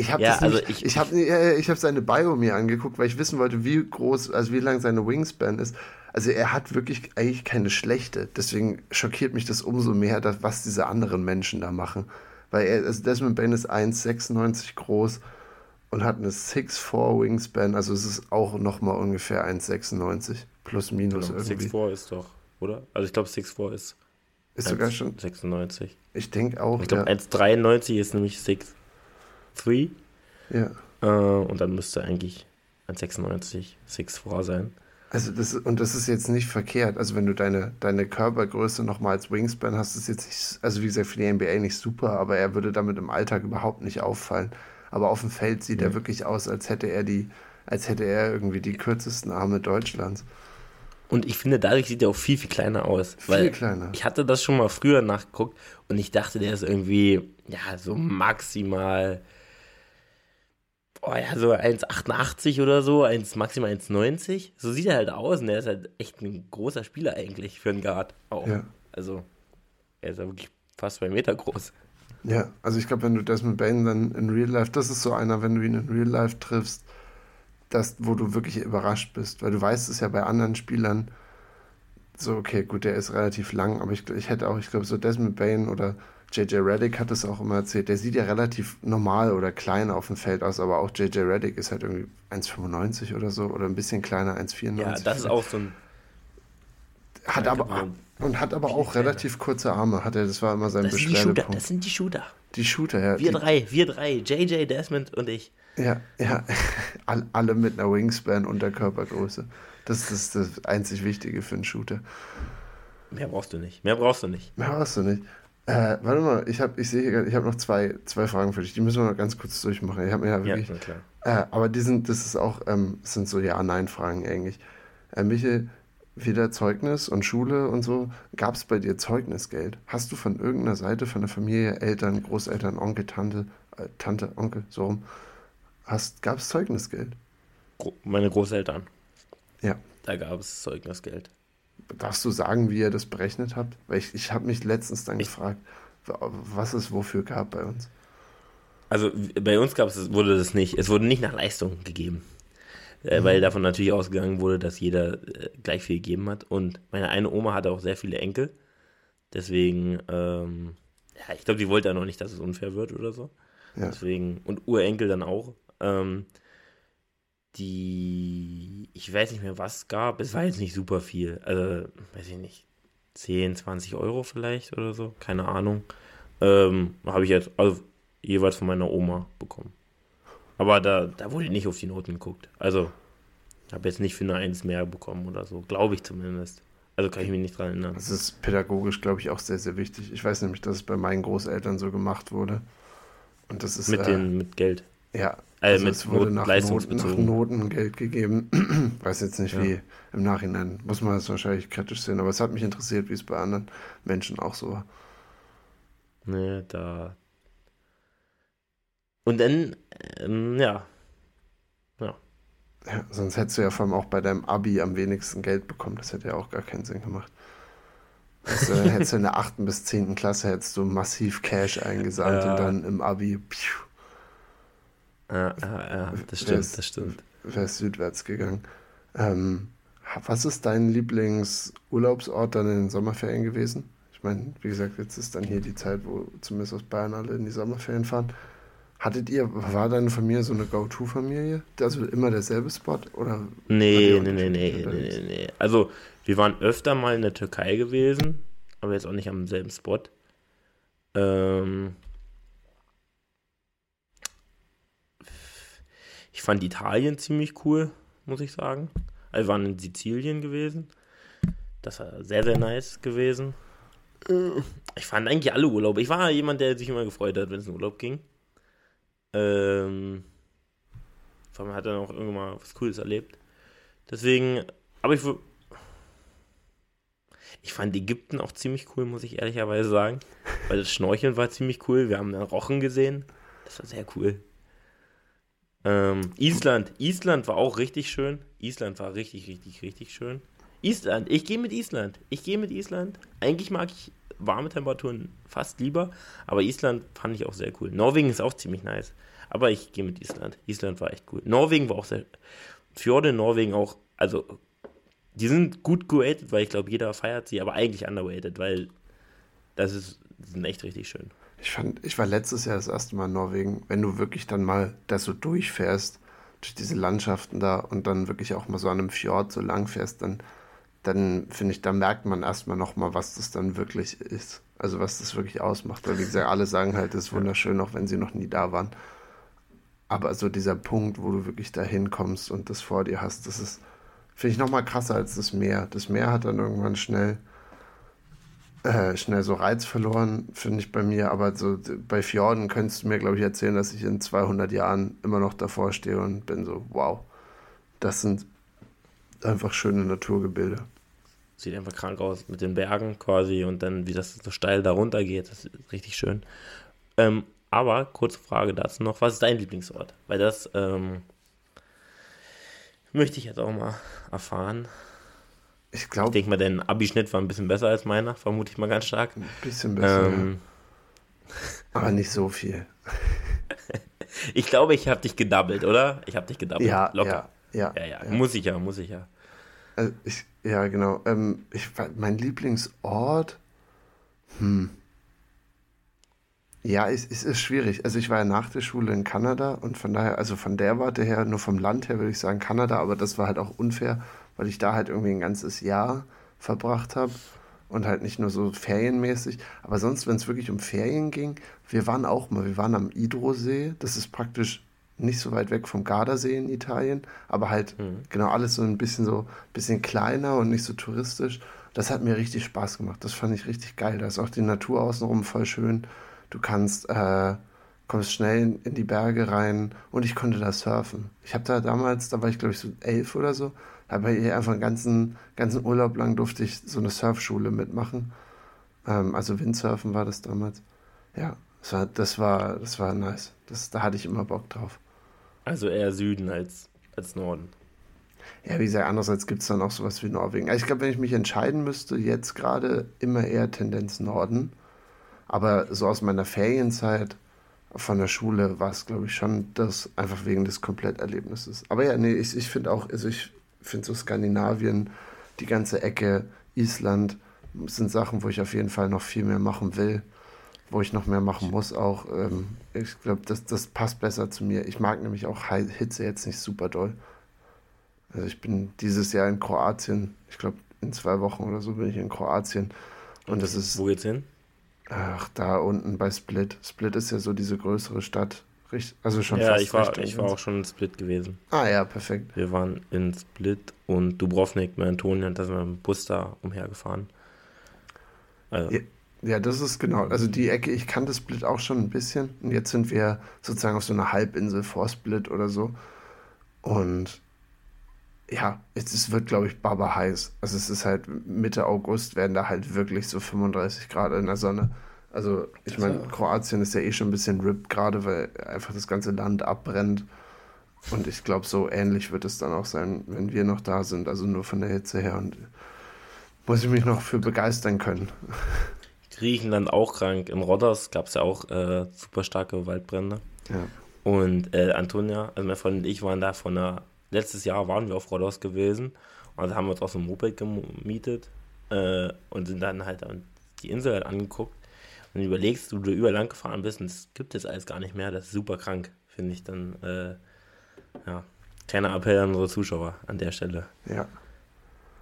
Ich habe
Ja,
das
also ich-
ich, habe ich habe seine Bio mir angeguckt, weil ich wissen wollte, wie groß, also wie lang seine Wingspan ist. Also er hat wirklich eigentlich keine schlechte. Deswegen schockiert mich das umso mehr, dass, was diese anderen Menschen da machen. Weil er, also Desmond Bain ist 1,96 groß und hat eine 6'4 Wingspan. Also es ist auch nochmal ungefähr 1,96 plus minus irgendwie.
6'4 ist doch, oder? Also ich glaube 6'4 ist
Ist sogar schon,
96.
ich denke auch,
Ich glaube
ja.
1,93 ist nämlich 6'3.
ja.
Äh, und dann müsste eigentlich 1,96 6'4 sein.
Also das, und das ist jetzt nicht verkehrt. Also wenn du deine, deine Körpergröße nochmal als Wingspan hast, ist jetzt nicht, also wie gesagt, für die NBA nicht super, aber er würde damit im Alltag überhaupt nicht auffallen. Aber auf dem Feld sieht er wirklich aus, als hätte er die, als hätte er irgendwie die kürzesten Arme Deutschlands.
Und ich finde, dadurch sieht er auch viel, viel kleiner aus.
Viel
weil
kleiner.
Ich hatte das schon mal früher nachgeguckt und ich dachte, der ist irgendwie, ja, so maximal, oh ja, so 1,88 oder so, 1, maximal 1,90. So sieht er halt aus und der ist halt echt ein großer Spieler eigentlich für einen Guard auch.
Ja.
Also, er ist ja wirklich fast zwei Meter groß.
Ja, also ich glaube, wenn du Desmond Bain dann in Real Life, das ist so einer, wenn du ihn in Real Life triffst, das, wo du wirklich überrascht bist, weil du weißt es ja bei anderen Spielern, so, okay, gut, der ist relativ lang, aber ich, ich hätte auch, ich glaube, so Desmond Bain oder JJ Reddick hat es auch immer erzählt, der sieht ja relativ normal oder klein auf dem Feld aus, aber auch JJ Reddick ist halt irgendwie 1,95 oder so oder ein bisschen kleiner, 1,94.
Ja, das ist auch so ein.
Hat
Ja,
aber,
kann
und hat aber auch relativ kurze Arme, hat er, das war immer sein
Das sind die Shooter, das sind die Shooter.
Die Shooter, ja.
Wir
die,
drei, wir drei, JJ, Desmond und ich.
Ja, ja. All, alle mit einer Wingspan und der Körpergröße. Das ist das einzig Wichtige für einen Shooter.
Mehr brauchst du nicht. Mehr brauchst du nicht.
Mehr hast du nicht. Äh, warte mal, ich habe ich sehe hier gerade- ich habe noch zwei, zwei Fragen für dich. Die müssen wir noch ganz kurz durchmachen. Ich habe mir ja
Ja,
wirklich.
klar.
äh, aber die sind, das ist auch, ähm, sind so Ja-Nein-Fragen eigentlich. Äh, Michael, wieder Zeugnis und Schule und so. Gab es bei dir Zeugnisgeld? Hast du von irgendeiner Seite, von der Familie, Eltern, Großeltern, Onkel, Tante, äh, Tante, Onkel, so rum, gab es Zeugnisgeld?
Meine Großeltern.
Ja.
Da gab es Zeugnisgeld.
Darfst du sagen, wie ihr das berechnet habt? Weil ich, ich habe mich letztens dann
Ich-
gefragt, wa- was es wofür gab bei uns.
Also bei uns gab es, wurde das nicht, es wurde nicht nach Leistung gegeben.
Mhm.
Äh, weil davon natürlich ausgegangen wurde, dass jeder äh, gleich viel gegeben hat. Und meine eine Oma hatte auch sehr viele Enkel. Deswegen, ähm, ja, ich glaube, die wollte ja noch nicht, dass es unfair wird oder so.
Ja.
Deswegen, und Urenkel dann auch. Ähm, die, ich weiß nicht mehr, was es gab. Es war jetzt nicht super viel. Also, weiß ich nicht, 10, 20 Euro vielleicht oder so, keine Ahnung. Ähm, habe ich jetzt also jeweils von meiner Oma bekommen. Aber da, da wurde nicht auf die Noten geguckt. Also, habe jetzt nicht für eine Eins mehr bekommen oder so, glaube ich zumindest. Also kann ich mich nicht dran erinnern.
Das ist pädagogisch, glaube ich, auch sehr, sehr wichtig. Ich weiß nämlich, dass es bei meinen Großeltern so gemacht wurde. Und das ist.
Mit, äh, den, mit Geld.
Ja.
Also, also mit es wurde
nach, Noten, nach Noten Geld gegeben. weiß jetzt nicht, ja. wie im Nachhinein. Muss man das wahrscheinlich kritisch sehen. Aber es hat mich interessiert, wie es bei anderen Menschen auch so war.
Nee, da. Und dann, ähm, ja,
ja, sonst hättest du ja vor allem auch bei deinem Abi am wenigsten Geld bekommen. Das hätte ja auch gar keinen Sinn gemacht. Also, hättest du in der 8. bis 10. Klasse hättest du massiv Cash eingesammelt ja. und dann im Abi. Pfiuh,
ja, ja, ja, das stimmt, wär's, das stimmt.
Wärst südwärts gegangen. Ähm, was ist dein Lieblingsurlaubsort dann in den Sommerferien gewesen? Ich meine, wie gesagt, jetzt ist dann hier die Zeit, wo zumindest aus Bayern alle in die Sommerferien fahren. Hattet ihr, war deine Familie so eine Go-To-Familie? Also immer derselbe Spot? Oder
nee, nee, nee, nee, nee, nee. Also, wir waren öfter mal in der Türkei gewesen, aber jetzt auch nicht am selben Spot. Ähm, ich fand Italien ziemlich cool, muss ich sagen. Also, wir waren in Sizilien gewesen. Das war sehr, sehr nice gewesen. Ich fand eigentlich alle Urlaube. Ich war jemand, der sich immer gefreut hat, wenn es in Urlaub ging. Ähm, vor allem hat er auch irgendwann mal was Cooles erlebt. Deswegen, aber ich, ich fand Ägypten auch ziemlich cool, muss ich ehrlicherweise sagen. Weil das Schnorcheln war ziemlich cool. Wir haben den Rochen gesehen. Das war sehr cool. Ähm, Island. Island war auch richtig schön. Island war richtig, richtig, richtig schön. Island. Ich gehe mit Island. Ich gehe mit Island. Eigentlich mag ich warme Temperaturen fast lieber, aber Island fand ich auch sehr cool. Norwegen ist auch ziemlich nice, aber ich gehe mit Island. Island war echt cool. Norwegen war auch sehr. Fjorde in Norwegen auch, also die sind gut geratet, weil ich glaube, jeder feiert sie, aber eigentlich underrated, weil das ist, die sind echt richtig schön.
Ich fand, ich war letztes Jahr das erste Mal in Norwegen, wenn du wirklich dann mal da so durchfährst, durch diese Landschaften da und dann wirklich auch mal so an einem Fjord so lang fährst, dann dann finde ich, da merkt man erstmal nochmal, was das dann wirklich ist. Also was das wirklich ausmacht. Weil wie gesagt, alle sagen halt, es ist wunderschön, auch wenn sie noch nie da waren. Aber so dieser Punkt, wo du wirklich da hinkommst und das vor dir hast, das ist, finde ich, nochmal krasser als das Meer. Das Meer hat dann irgendwann schnell, äh, schnell so Reiz verloren, finde ich bei mir. Aber so bei Fjorden könntest du mir, glaube ich, erzählen, dass ich in 200 Jahren immer noch davor stehe und bin so, wow, das sind einfach schöne Naturgebilde.
Sieht einfach krank aus mit den Bergen quasi und dann, wie das so steil da runter geht. Das ist richtig schön. Ähm, aber, kurze Frage dazu noch: Was ist dein Lieblingsort? Weil das ähm, möchte ich jetzt auch mal erfahren.
Ich glaube. Ich
denke mal, dein Abischnitt war ein bisschen besser als meiner, vermute ich mal ganz stark.
Ein bisschen besser. Ähm, ja. Aber nicht so viel.
ich glaube, ich habe dich gedoubled, oder? Ich habe dich gedoubled.
Ja, locker.
Ja, ja, ja, ja. Muss ich ja, muss ich ja.
Also ich, ja, genau. Ähm, ich, mein Lieblingsort, hm. Ja, es, es ist schwierig. Also ich war ja nach der Schule in Kanada und von daher, also von der Warte her, nur vom Land her würde ich sagen Kanada, aber das war halt auch unfair, weil ich da halt irgendwie ein ganzes Jahr verbracht habe und halt nicht nur so ferienmäßig. Aber sonst, wenn es wirklich um Ferien ging, wir waren auch mal, wir waren am Idrosee, das ist praktisch nicht so weit weg vom Gardasee in Italien, aber halt mhm. genau alles so ein bisschen so bisschen kleiner und nicht so touristisch. Das hat mir richtig Spaß gemacht. Das fand ich richtig geil. Da ist auch die Natur außenrum voll schön. Du kannst äh, kommst schnell in die Berge rein und ich konnte da surfen. Ich habe da damals, da war ich glaube ich so elf oder so, habe ich einfach einen ganzen ganzen Urlaub lang durfte ich so eine Surfschule mitmachen. Ähm, also Windsurfen war das damals. Ja, das war das war das war nice. Das, da hatte ich immer Bock drauf.
Also eher Süden als, als Norden.
Ja, wie gesagt, andererseits gibt es dann auch sowas wie Norwegen. Also ich glaube, wenn ich mich entscheiden müsste, jetzt gerade immer eher Tendenz Norden. Aber so aus meiner Ferienzeit von der Schule war es, glaube ich, schon das einfach wegen des Kompletterlebnisses. Aber ja, nee, ich, ich finde auch, also ich finde so Skandinavien, die ganze Ecke, Island, sind Sachen, wo ich auf jeden Fall noch viel mehr machen will wo ich noch mehr machen muss auch. Ähm, ich glaube, das, das passt besser zu mir. Ich mag nämlich auch Hitze jetzt nicht super doll. Also ich bin dieses Jahr in Kroatien. Ich glaube, in zwei Wochen oder so bin ich in Kroatien. Und das ist.
Wo geht's hin?
Ach, da unten bei Split. Split ist ja so diese größere Stadt. Also schon
ja, fast ich war, ich war auch schon in Split gewesen.
Ah ja, perfekt.
Wir waren in Split und Dubrovnik mit Antonio und da sind wir mit dem Bus da umhergefahren.
Also. Ja, ja, das ist genau. Also die Ecke, ich kannte Split auch schon ein bisschen. Und jetzt sind wir sozusagen auf so einer Halbinsel vor Split oder so. Und ja, es wird, glaube ich, baba heiß. Also es ist halt Mitte August werden da halt wirklich so 35 Grad in der Sonne. Also ich meine, Kroatien ist ja eh schon ein bisschen ripped gerade, weil einfach das ganze Land abbrennt. Und ich glaube, so ähnlich wird es dann auch sein, wenn wir noch da sind. Also nur von der Hitze her. Und muss ich mich noch für begeistern können.
Griechenland auch krank. In Rhodos gab es ja auch äh, super starke Waldbrände.
Ja.
Und äh, Antonia, also mein Freund und ich waren da von einer, letztes Jahr waren wir auf Rhodos gewesen und da haben wir uns auch so ein Moped gemietet äh, und sind dann halt die Insel halt angeguckt. Und überlegst, du, du überall lang gefahren bist und es gibt jetzt alles gar nicht mehr, das ist super krank, finde ich dann. Äh, ja, kleiner Appell an unsere Zuschauer an der Stelle.
Ja.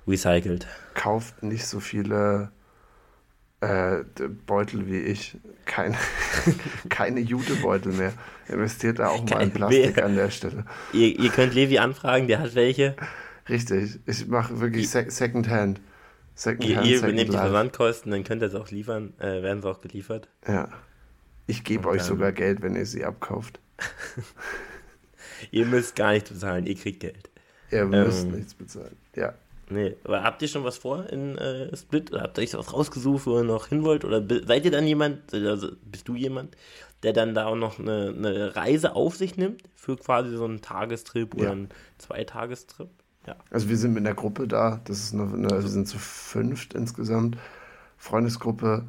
Recycelt.
Kauft nicht so viele äh, Beutel wie ich. Keine, keine Jutebeutel mehr. Investiert da auch mal in Plastik an der Stelle.
Ihr, ihr, könnt Levi anfragen, der hat welche.
Richtig, ich mache wirklich Sec Secondhand.
Second ihr, ihr übernehmt die Versandkosten, dann könnt ihr es auch liefern, äh, werden sie auch geliefert.
Ja. Ich gebe euch sogar Geld, wenn ihr sie abkauft.
ihr müsst gar nichts bezahlen, ihr kriegt Geld.
Ihr müsst ähm, nichts bezahlen, ja.
Nee, aber habt ihr schon was vor in äh, Split? Oder habt ihr euch was rausgesucht, wo ihr noch hin wollt? Oder seid ihr dann jemand, also bist du jemand, der dann da auch noch eine, eine Reise auf sich nimmt für quasi so einen Tagestrip ja. oder einen Zweitagestrip?
Ja. Also wir sind mit einer Gruppe da, das ist eine, eine, wir sind zu fünft insgesamt. Freundesgruppe.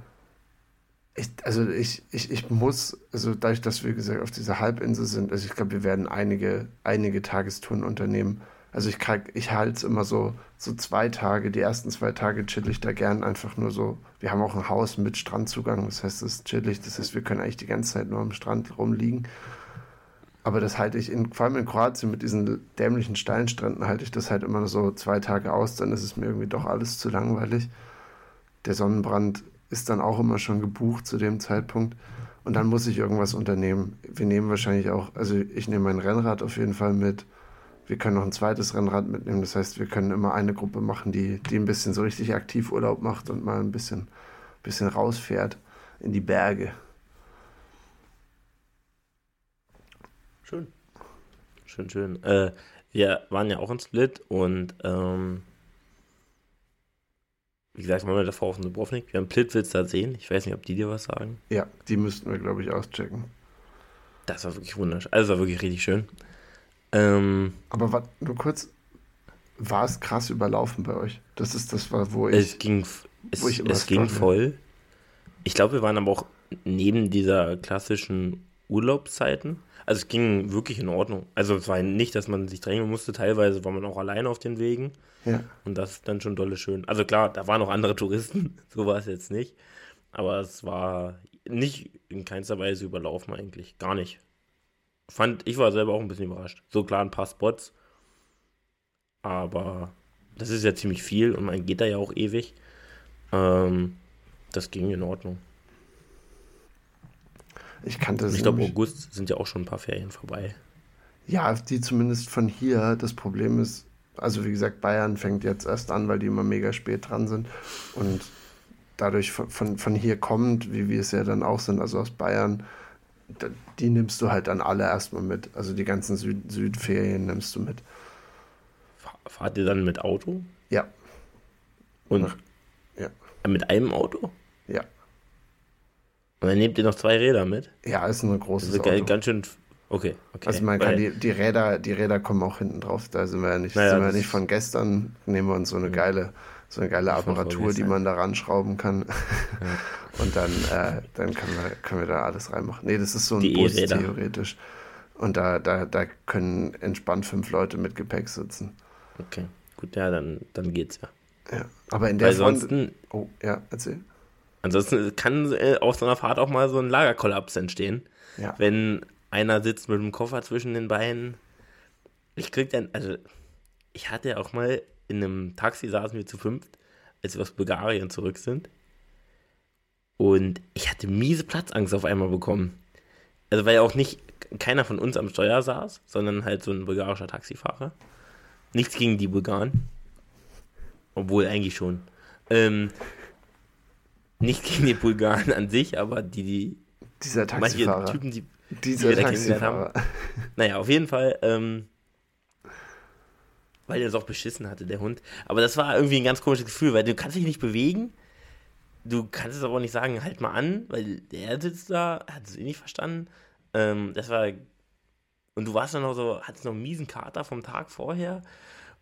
Ich, also ich, ich, ich muss, also dadurch, dass wir gesagt auf dieser Halbinsel sind, also ich glaube, wir werden einige, einige Tagestouren unternehmen also ich, ich halte es immer so, so zwei Tage, die ersten zwei Tage chill ich da gern einfach nur so. Wir haben auch ein Haus mit Strandzugang, das heißt, es ist chillig, das heißt, wir können eigentlich die ganze Zeit nur am Strand rumliegen. Aber das halte ich, in, vor allem in Kroatien mit diesen dämlichen Steinstränden, halte ich das halt immer so zwei Tage aus, dann ist es mir irgendwie doch alles zu langweilig. Der Sonnenbrand ist dann auch immer schon gebucht zu dem Zeitpunkt. Und dann muss ich irgendwas unternehmen. Wir nehmen wahrscheinlich auch, also ich nehme mein Rennrad auf jeden Fall mit wir können noch ein zweites Rennrad mitnehmen. Das heißt, wir können immer eine Gruppe machen, die, die ein bisschen so richtig aktiv Urlaub macht und mal ein bisschen, bisschen rausfährt in die Berge.
Schön. Schön, schön. Äh, wir waren ja auch in Split und ähm, wie gesagt, waren wir davor auf Dubrovnik. Wir haben Plitwitz da sehen. Ich weiß nicht, ob die dir was sagen.
Ja, die müssten wir, glaube ich, auschecken.
Das war wirklich wunderschön. Also, war wirklich richtig schön. Ähm,
Aber war, nur kurz, war es krass überlaufen bei euch? Das ist das, wo ich.
Es ging, es, ich es ging voll. Ich glaube, wir waren aber auch neben dieser klassischen Urlaubszeiten. Also es ging wirklich in Ordnung. Also es war nicht, dass man sich drängen musste. Teilweise war man auch alleine auf den Wegen.
Ja.
Und das ist dann schon dolle schön. Also klar, da waren auch andere Touristen. so war es jetzt nicht. Aber es war nicht in keinster Weise überlaufen eigentlich. Gar nicht fand, ich war selber auch ein bisschen überrascht. So klar ein paar Spots, aber das ist ja ziemlich viel und man geht da ja auch ewig. Ähm, das ging in Ordnung.
Ich kannte es.
Ich glaube, August sind ja auch schon ein paar Ferien vorbei.
Ja, die zumindest von hier. Das Problem ist, also wie gesagt, Bayern fängt jetzt erst an, weil die immer mega spät dran sind. Und dadurch von, von, von hier kommt, wie wir es ja dann auch sind, also aus Bayern, die nimmst du halt dann alle erstmal mit. Also die ganzen Süd Südferien nimmst du mit.
Fahrt ihr dann mit Auto?
Ja.
Und
ja.
mit einem Auto?
Ja.
Und dann nehmt ihr noch zwei Räder mit?
Ja, ist ein großes
also Auto. Ganz schön. Okay, okay.
Also man kann die, die Räder, die Räder kommen auch hinten drauf. Da sind wir ja nicht, naja, sind wir nicht von gestern. Nehmen wir uns so eine geile so eine geile Apparatur, die man da ranschrauben kann. Ja. Und dann, äh, dann können, wir, können wir da alles reinmachen. Nee, das ist so ein
die
Bus e theoretisch. Und da, da, da können entspannt fünf Leute mit Gepäck sitzen.
Okay, gut, ja, dann, dann geht's ja.
Ja, aber in der
Front...
Oh, ja, erzähl.
Ansonsten kann äh, auf so einer Fahrt auch mal so ein Lagerkollaps entstehen.
Ja.
Wenn einer sitzt mit dem Koffer zwischen den Beinen. Ich krieg dann, also ich hatte ja auch mal in einem Taxi saßen wir zu fünft, als wir aus Bulgarien zurück sind. Und ich hatte miese Platzangst auf einmal bekommen. Also weil auch nicht keiner von uns am Steuer saß, sondern halt so ein bulgarischer Taxifahrer. Nichts gegen die Bulgaren. Obwohl eigentlich schon. Ähm, nicht gegen die Bulgaren an sich, aber die, die
dieser Taxifahrer. Manche Typen,
die,
Dieser die Taxifahrer.
Haben. Naja, auf jeden Fall, ähm, weil er es auch beschissen hatte, der Hund. Aber das war irgendwie ein ganz komisches Gefühl, weil du kannst dich nicht bewegen. Du kannst es aber auch nicht sagen, halt mal an, weil der sitzt da, hat es eh nicht verstanden. Ähm, das war. Und du warst dann noch so, hattest noch einen miesen Kater vom Tag vorher.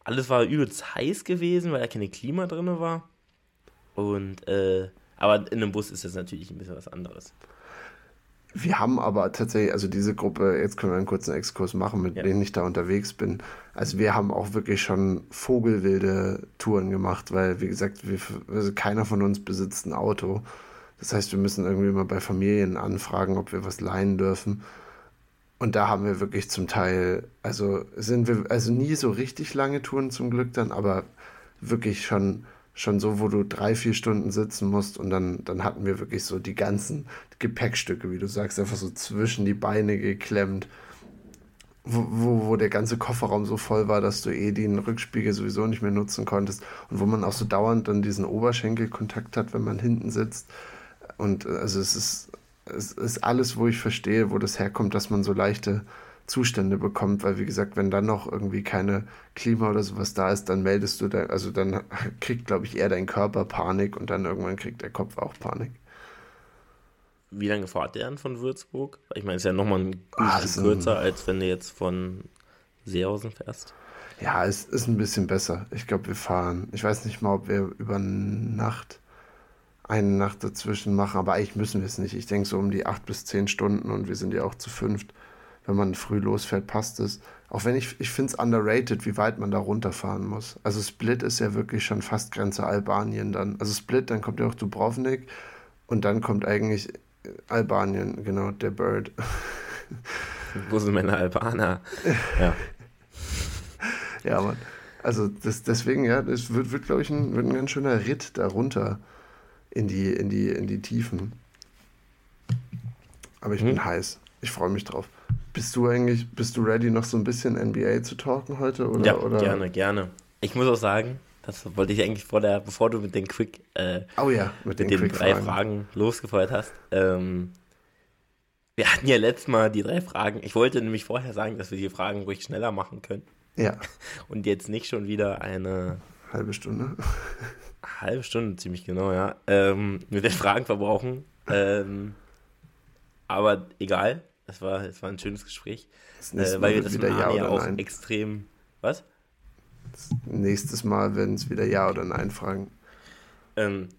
Alles war übelst heiß gewesen, weil da keine Klima drin war. Und, äh, aber in einem Bus ist das natürlich ein bisschen was anderes.
Wir haben aber tatsächlich, also diese Gruppe, jetzt können wir einen kurzen Exkurs machen, mit ja. denen ich da unterwegs bin. Also wir haben auch wirklich schon vogelwilde Touren gemacht, weil, wie gesagt, wir, also keiner von uns besitzt ein Auto. Das heißt, wir müssen irgendwie mal bei Familien anfragen, ob wir was leihen dürfen. Und da haben wir wirklich zum Teil, also sind wir, also nie so richtig lange Touren zum Glück dann, aber wirklich schon schon so, wo du drei, vier Stunden sitzen musst und dann, dann hatten wir wirklich so die ganzen Gepäckstücke, wie du sagst, einfach so zwischen die Beine geklemmt, wo, wo, wo der ganze Kofferraum so voll war, dass du eh den Rückspiegel sowieso nicht mehr nutzen konntest und wo man auch so dauernd dann diesen Oberschenkelkontakt hat, wenn man hinten sitzt. Und also es ist, es ist alles, wo ich verstehe, wo das herkommt, dass man so leichte Zustände bekommt, weil wie gesagt, wenn dann noch irgendwie keine Klima oder sowas da ist, dann meldest du da, also dann kriegt, glaube ich, eher dein Körper Panik und dann irgendwann kriegt der Kopf auch Panik.
Wie lange fahrt ihr dann von Würzburg? Ich meine, es ist ja nochmal ein ah, bisschen kürzer, als wenn du jetzt von Seehausen fährst.
Ja, es ist ein bisschen besser. Ich glaube, wir fahren, ich weiß nicht mal, ob wir über Nacht eine Nacht dazwischen machen, aber eigentlich müssen wir es nicht. Ich denke so um die acht bis zehn Stunden und wir sind ja auch zu fünft wenn man früh losfährt, passt es. Auch wenn ich, ich finde es underrated, wie weit man da runterfahren muss. Also Split ist ja wirklich schon fast Grenze Albanien dann. Also Split, dann kommt ja auch Dubrovnik und dann kommt eigentlich Albanien, genau, der Bird.
Wo sind meine Albaner? Ja.
ja, Mann. Also das, deswegen, ja, das wird, wird glaube ich, ein, wird ein ganz schöner Ritt darunter in die, in die, in die Tiefen. Aber ich hm. bin heiß. Ich freue mich drauf. Bist du eigentlich, bist du ready, noch so ein bisschen NBA zu talken heute? Oder,
ja,
oder?
gerne, gerne. Ich muss auch sagen, das wollte ich eigentlich vor der, bevor du mit den Quick, äh,
oh ja, mit,
mit den, den drei Fragen, Fragen losgefeuert hast. Ähm, wir hatten ja letztes Mal die drei Fragen. Ich wollte nämlich vorher sagen, dass wir die Fragen ruhig schneller machen können.
Ja.
Und jetzt nicht schon wieder eine
halbe Stunde.
halbe Stunde, ziemlich genau, ja. Ähm, mit den Fragen verbrauchen. Ähm, aber egal. Es war, es war ein schönes Gespräch. Äh, weil wir das wieder ja, ja auch nein. extrem. Was?
Nächstes Mal werden es wieder Ja oder Nein fragen.
Ähm,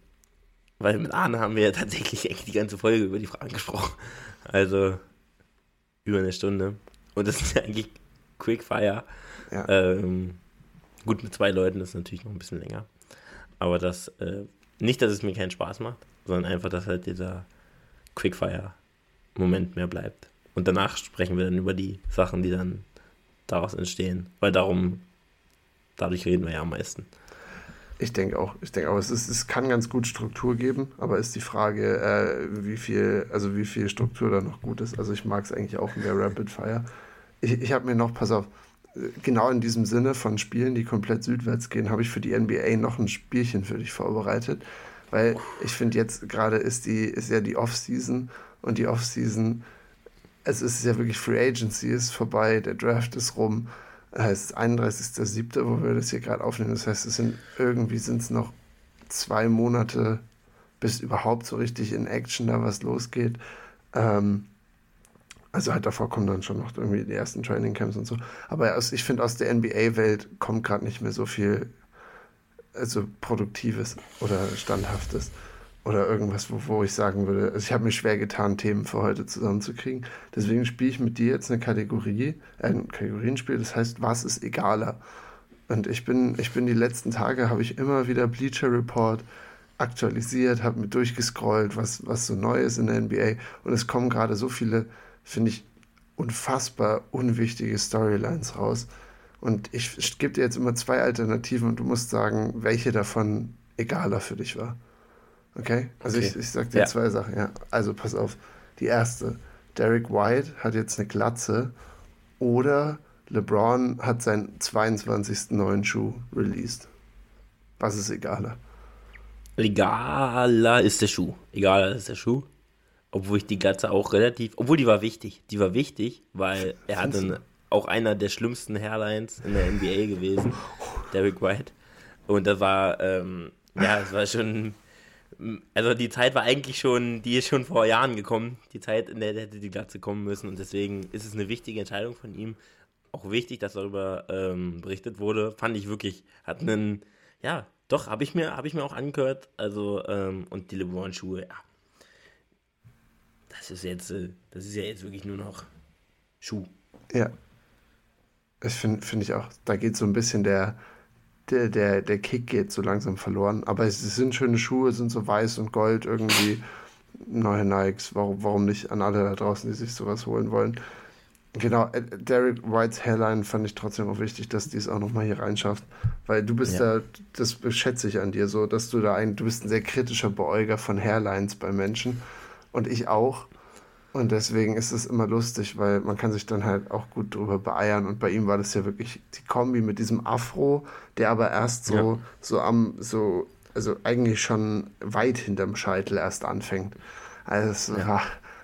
weil mit Arne haben wir ja tatsächlich echt die ganze Folge über die Fragen gesprochen. Also über eine Stunde. Und das ist ja eigentlich Quickfire. Ja. Ähm, gut, mit zwei Leuten ist natürlich noch ein bisschen länger. Aber das, äh, nicht, dass es mir keinen Spaß macht, sondern einfach, dass halt dieser Quickfire-Moment mehr bleibt. Und danach sprechen wir dann über die Sachen, die dann daraus entstehen. Weil darum, dadurch reden wir ja am meisten.
Ich denke auch. Ich denke auch, es, ist, es kann ganz gut Struktur geben, aber ist die Frage, äh, wie viel, also wie viel Struktur da noch gut ist. Also ich mag es eigentlich auch der Rapid Fire. Ich, ich habe mir noch, pass auf, genau in diesem Sinne von Spielen, die komplett südwärts gehen, habe ich für die NBA noch ein Spielchen für dich vorbereitet. Weil ich finde, jetzt gerade ist die, ist ja die Off-Season und die Off-Season es ist ja wirklich Free Agency ist vorbei, der Draft ist rum. Das heißt 31.07., wo wir das hier gerade aufnehmen. Das heißt, es sind irgendwie sind es noch zwei Monate, bis überhaupt so richtig in Action da was losgeht. Ähm, also halt davor kommen dann schon noch irgendwie die ersten Training Camps und so. Aber aus, ich finde, aus der NBA-Welt kommt gerade nicht mehr so viel also Produktives oder Standhaftes oder irgendwas, wo, wo ich sagen würde, also ich habe mir schwer getan, Themen für heute zusammenzukriegen. Deswegen spiele ich mit dir jetzt eine Kategorie, ein Kategorienspiel, das heißt, was ist egaler? Und ich bin, ich bin die letzten Tage, habe ich immer wieder Bleacher Report aktualisiert, habe mir durchgescrollt, was, was so neu ist in der NBA. Und es kommen gerade so viele, finde ich, unfassbar unwichtige Storylines raus. Und ich, ich gebe dir jetzt immer zwei Alternativen und du musst sagen, welche davon egaler für dich war. Okay? Also okay. ich, ich sag dir ja. zwei Sachen, ja. Also pass auf. Die erste, Derek White hat jetzt eine Glatze oder LeBron hat seinen 22. neuen Schuh released. Was ist egaler?
Egaler ist der Schuh. Egaler ist der Schuh. Obwohl ich die Glatze auch relativ, obwohl die war wichtig. Die war wichtig, weil er hatte eine, auch einer der schlimmsten Hairlines in der NBA gewesen, Derek White. Und das war, ähm, ja, es war schon, also die Zeit war eigentlich schon, die ist schon vor Jahren gekommen, die Zeit, in der hätte die Glatze kommen müssen. Und deswegen ist es eine wichtige Entscheidung von ihm. Auch wichtig, dass darüber ähm, berichtet wurde. Fand ich wirklich, hat einen, ja, doch, habe ich, mir, hab ich mir auch angehört. Also, ähm, und die LeBron-Schuhe, ja. Das ist jetzt, äh, das ist ja jetzt wirklich nur noch Schuh.
Ja, ich finde find ich auch, da geht so ein bisschen der, der, der, der Kick geht so langsam verloren. Aber es, sind schöne Schuhe, sind so weiß und gold irgendwie. Neue Nikes, warum, warum nicht an alle da draußen, die sich sowas holen wollen. Genau, äh, Derek Whites Hairline fand ich trotzdem auch wichtig, dass die es auch nochmal hier reinschafft. Weil du bist ja. da, das schätze ich an dir so, dass du da ein, du bist ein sehr kritischer Beäuger von Hairlines bei Menschen. Und ich auch. Und deswegen ist es immer lustig, weil man kann sich dann halt auch gut drüber beeiern. Und bei ihm war das ja wirklich die Kombi mit diesem Afro, der aber erst so, ja. so am, so, also eigentlich schon weit hinterm Scheitel erst anfängt. Also es ja. war,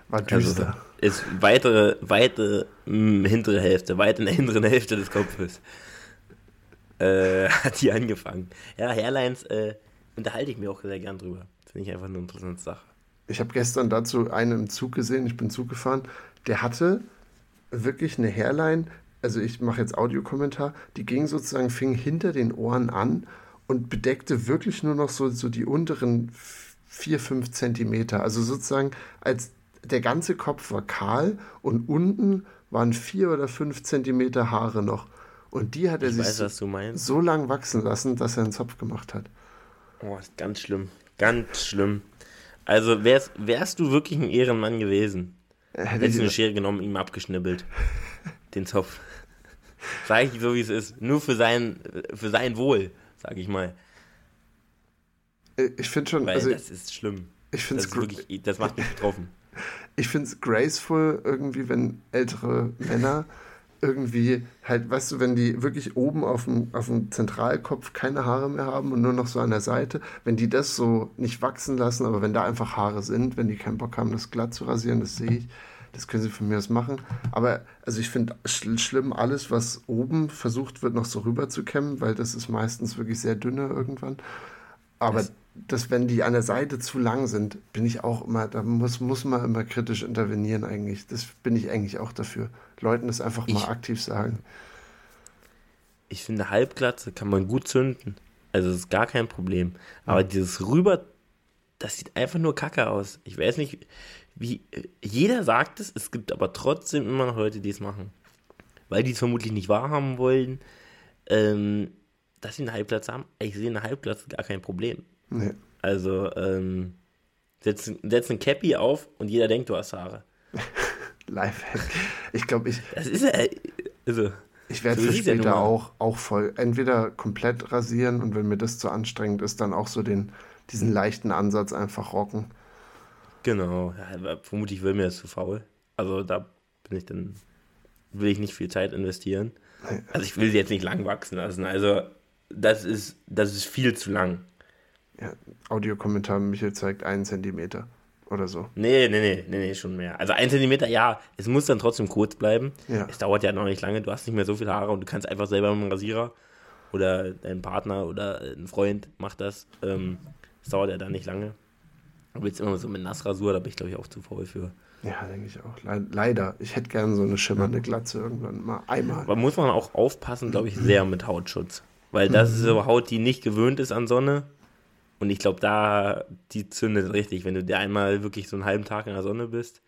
war also düster. Also
ist weitere, weite mh, hm, hintere Hälfte, weit in der hinteren Hälfte des Kopfes. Äh, hat die angefangen. Ja, Hairlines äh, unterhalte ich mir auch sehr gern drüber. Finde ich einfach eine interessante Sache.
Ich habe gestern dazu einen im Zug gesehen, ich bin Zug gefahren, der hatte wirklich eine Hairline, also ich mache jetzt Audiokommentar, die ging sozusagen, fing hinter den Ohren an und bedeckte wirklich nur noch so, so die unteren 4, 5 Zentimeter. Also sozusagen, als der ganze Kopf war kahl und unten waren 4 oder 5 Zentimeter Haare noch. Und die hat er ich sich weiß, so, so lang wachsen lassen, dass er einen Zopf gemacht hat.
Oh, ganz schlimm. Ganz schlimm. Also wärst, wärst du wirklich ein Ehrenmann gewesen, hättest du eine Schere genommen, ihm abgeschnibbelt. den Zopf. Sag ich so, wie es ist. Nur für sein, für sein Wohl, sag ich mal.
Ich finde schon.
Weil also, das ist schlimm.
Ich finde
es wirklich, das macht mich betroffen.
Ich finde es graceful irgendwie, wenn ältere Männer irgendwie halt, weißt du, wenn die wirklich oben auf dem, auf dem Zentralkopf keine Haare mehr haben und nur noch so an der Seite, wenn die das so nicht wachsen lassen, aber wenn da einfach Haare sind, wenn die keinen Bock haben, das glatt zu rasieren, das sehe ich. Das können sie von mir aus machen. Aber also ich finde schl schlimm alles, was oben versucht wird, noch so rüber zu kämmen, weil das ist meistens wirklich sehr dünne irgendwann. Aber das, das, wenn die an der Seite zu lang sind, bin ich auch immer, da muss, muss man immer kritisch intervenieren eigentlich. Das bin ich eigentlich auch dafür. Leuten das einfach ich, mal aktiv sagen.
Ich finde, Halbglatze kann man gut zünden. Also das ist gar kein Problem. Aber dieses rüber, das sieht einfach nur kacke aus. Ich weiß nicht, wie. Jeder sagt es, es gibt aber trotzdem immer noch Leute, die es machen. Weil die es vermutlich nicht wahrhaben wollen. Ähm, dass sie eine Halbglatze haben. Ich sehe eine Halbglatze gar kein Problem. Nee. Also, ähm, setz, setz ein Cappy auf und jeder denkt, du hast Haare.
Lifehack. Ich glaube, ich.
Das ist ja. Also,
ich werde so für später auch, auch voll. Entweder komplett rasieren und wenn mir das zu anstrengend ist, dann auch so den, diesen leichten Ansatz einfach rocken.
Genau. Ja, vermutlich will mir das zu faul. Also da bin ich dann. Will ich nicht viel Zeit investieren. Also ich will sie jetzt nicht lang wachsen lassen. Also das ist, das ist viel zu lang.
Ja, Audiokommentar Michael zeigt einen Zentimeter oder so.
Nee, nee, nee, nee, nee, schon mehr. Also ein Zentimeter, ja, es muss dann trotzdem kurz bleiben. Ja. Es dauert ja noch nicht lange, du hast nicht mehr so viele Haare und du kannst einfach selber mit dem Rasierer oder dein Partner oder ein Freund macht das. Ähm, es dauert ja dann nicht lange. Du willst immer so mit Nassrasur, da bin ich glaube ich auch zu faul für.
Ja, denke ich auch. Leider. Ich hätte gerne so eine schimmernde Glatze irgendwann mal einmal.
Aber muss man auch aufpassen, glaube ich, sehr mit Hautschutz. Weil das ist so Haut, die nicht gewöhnt ist an Sonne. Und ich glaube, da, die zündet richtig, wenn du dir einmal wirklich so einen halben Tag in der Sonne bist.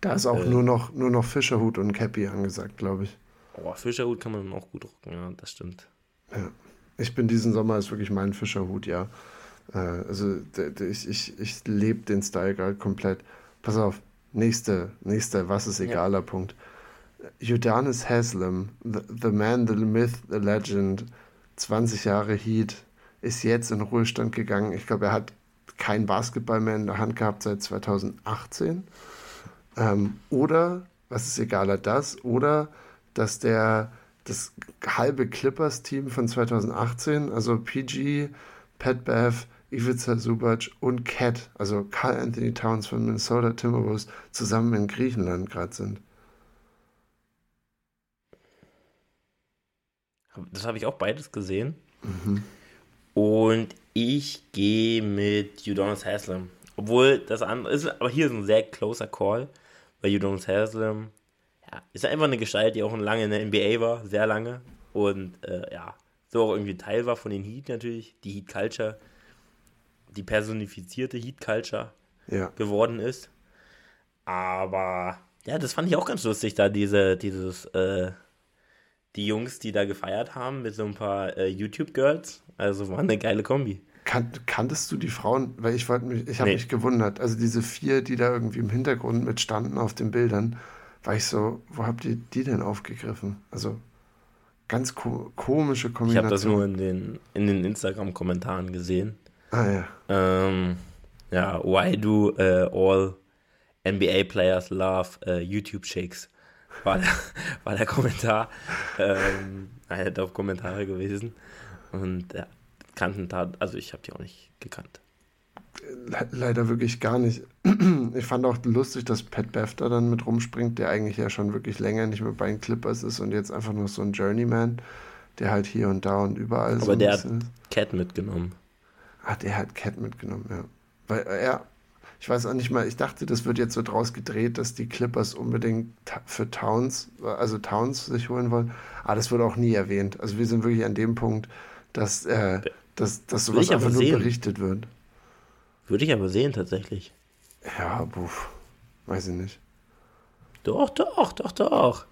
Da ist auch äh, nur, noch, nur noch Fischerhut und Cappy angesagt, glaube ich.
Oh, Fischerhut kann man auch gut rocken, ja, das stimmt.
Ja. Ich bin diesen Sommer, ist wirklich mein Fischerhut, ja. Äh, also ich, ich, ich lebe den Style gerade komplett. Pass auf, nächste, nächster, was ist egaler ja. Punkt. Udonis Haslam, the, the Man, the Myth, the Legend, 20 Jahre Heat, ist jetzt in Ruhestand gegangen. Ich glaube, er hat kein Basketball mehr in der Hand gehabt seit 2018. Ähm, oder, was ist egaler, das, oder dass der das halbe Clippers-Team von 2018, also PG, Pat Bev, Ivica Subac und Cat, also Carl Anthony Towns von Minnesota Timberwolves, zusammen in Griechenland gerade sind.
Das habe ich auch beides gesehen. Mhm. Und ich gehe mit Udonis Haslam. Obwohl das andere ist, aber hier ist ein sehr closer Call, weil Udonis Haslam ja, ist einfach eine Gestalt, die auch lange in der NBA war, sehr lange. Und äh, ja, so auch irgendwie Teil war von den Heat natürlich, die Heat Culture, die personifizierte Heat Culture ja. geworden ist. Aber ja, das fand ich auch ganz lustig, da diese, dieses, äh, die Jungs, die da gefeiert haben mit so ein paar äh, YouTube-Girls. Also war eine geile Kombi.
Kan kanntest du die Frauen? Weil ich mich, ich habe nee. mich gewundert. Also diese vier, die da irgendwie im Hintergrund mit standen auf den Bildern, war ich so, wo habt ihr die denn aufgegriffen? Also ganz ko komische Kombination. Ich habe
das nur in den, in den Instagram-Kommentaren gesehen.
Ah ja.
Ähm, ja, why do uh, all NBA players love uh, YouTube Shakes? war der, war der Kommentar. Ähm, einer der Kommentare gewesen. Und ja, kannten da, also ich habe die auch nicht gekannt.
Leider wirklich gar nicht. Ich fand auch lustig, dass Pat Bev da dann mit rumspringt, der eigentlich ja schon wirklich länger nicht mehr bei den Clippers ist und jetzt einfach nur so ein Journeyman, der halt hier und da und überall
Aber
so
der hat Cat mitgenommen.
Ah, der hat Cat mitgenommen, ja. Weil er, ich weiß auch nicht mal, ich dachte, das wird jetzt so draus gedreht, dass die Clippers unbedingt für Towns, also Towns sich holen wollen. Aber das wird auch nie erwähnt. Also wir sind wirklich an dem Punkt, dass, äh, dass, dass sowas einfach nur sehen. berichtet wird.
Würde ich aber sehen, tatsächlich.
Ja, buff. Weiß ich nicht.
Doch, doch, doch, doch.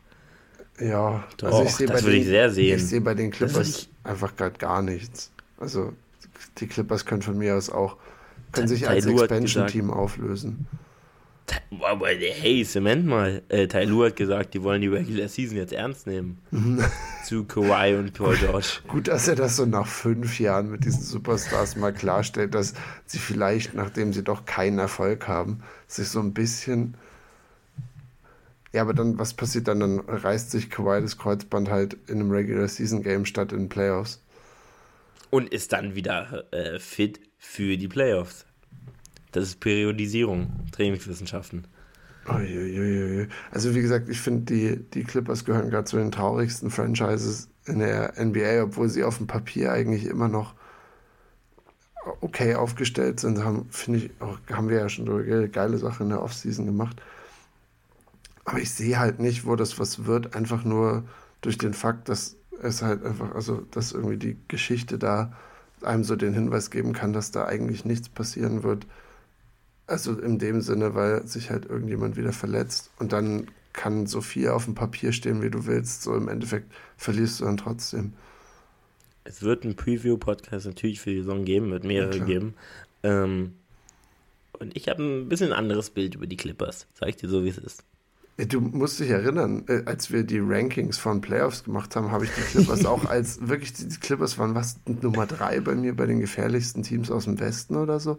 Ja,
doch, also ich sehe das würde ich sehr sehen.
Ich sehe bei den Clippers einfach gerade gar nichts. Also die Clippers können von mir aus auch können sich als Expansion-Team auflösen.
Hey, Cement mal. Äh, Lu hat gesagt, die wollen die Regular Season jetzt ernst nehmen. Zu Kawhi und Paul George.
Gut, dass er das so nach fünf Jahren mit diesen Superstars mal klarstellt, dass sie vielleicht, nachdem sie doch keinen Erfolg haben, sich so ein bisschen. Ja, aber dann, was passiert dann? Dann reißt sich Kawhi das Kreuzband halt in einem Regular Season Game statt in den Playoffs.
Und ist dann wieder äh, fit für die Playoffs. Das ist Periodisierung, Trainingswissenschaften.
Also wie gesagt, ich finde, die, die Clippers gehören gerade zu den traurigsten Franchises in der NBA, obwohl sie auf dem Papier eigentlich immer noch okay aufgestellt sind, haben, finde ich, auch, haben wir ja schon eine geile Sache in der Offseason gemacht. Aber ich sehe halt nicht, wo das was wird, einfach nur durch den Fakt, dass es halt einfach, also dass irgendwie die Geschichte da einem so den Hinweis geben kann, dass da eigentlich nichts passieren wird. Also in dem Sinne, weil sich halt irgendjemand wieder verletzt und dann kann so viel auf dem Papier stehen, wie du willst. So im Endeffekt verlierst du dann trotzdem.
Es wird einen Preview-Podcast natürlich für die Saison geben, wird mehrere ja, geben. Ähm, und ich habe ein bisschen anderes Bild über die Clippers. Sag ich dir so, wie es ist.
Du musst dich erinnern, äh, als wir die Rankings von Playoffs gemacht haben, habe ich die Clippers auch als wirklich, die Clippers waren was Nummer drei bei mir bei den gefährlichsten Teams aus dem Westen oder so.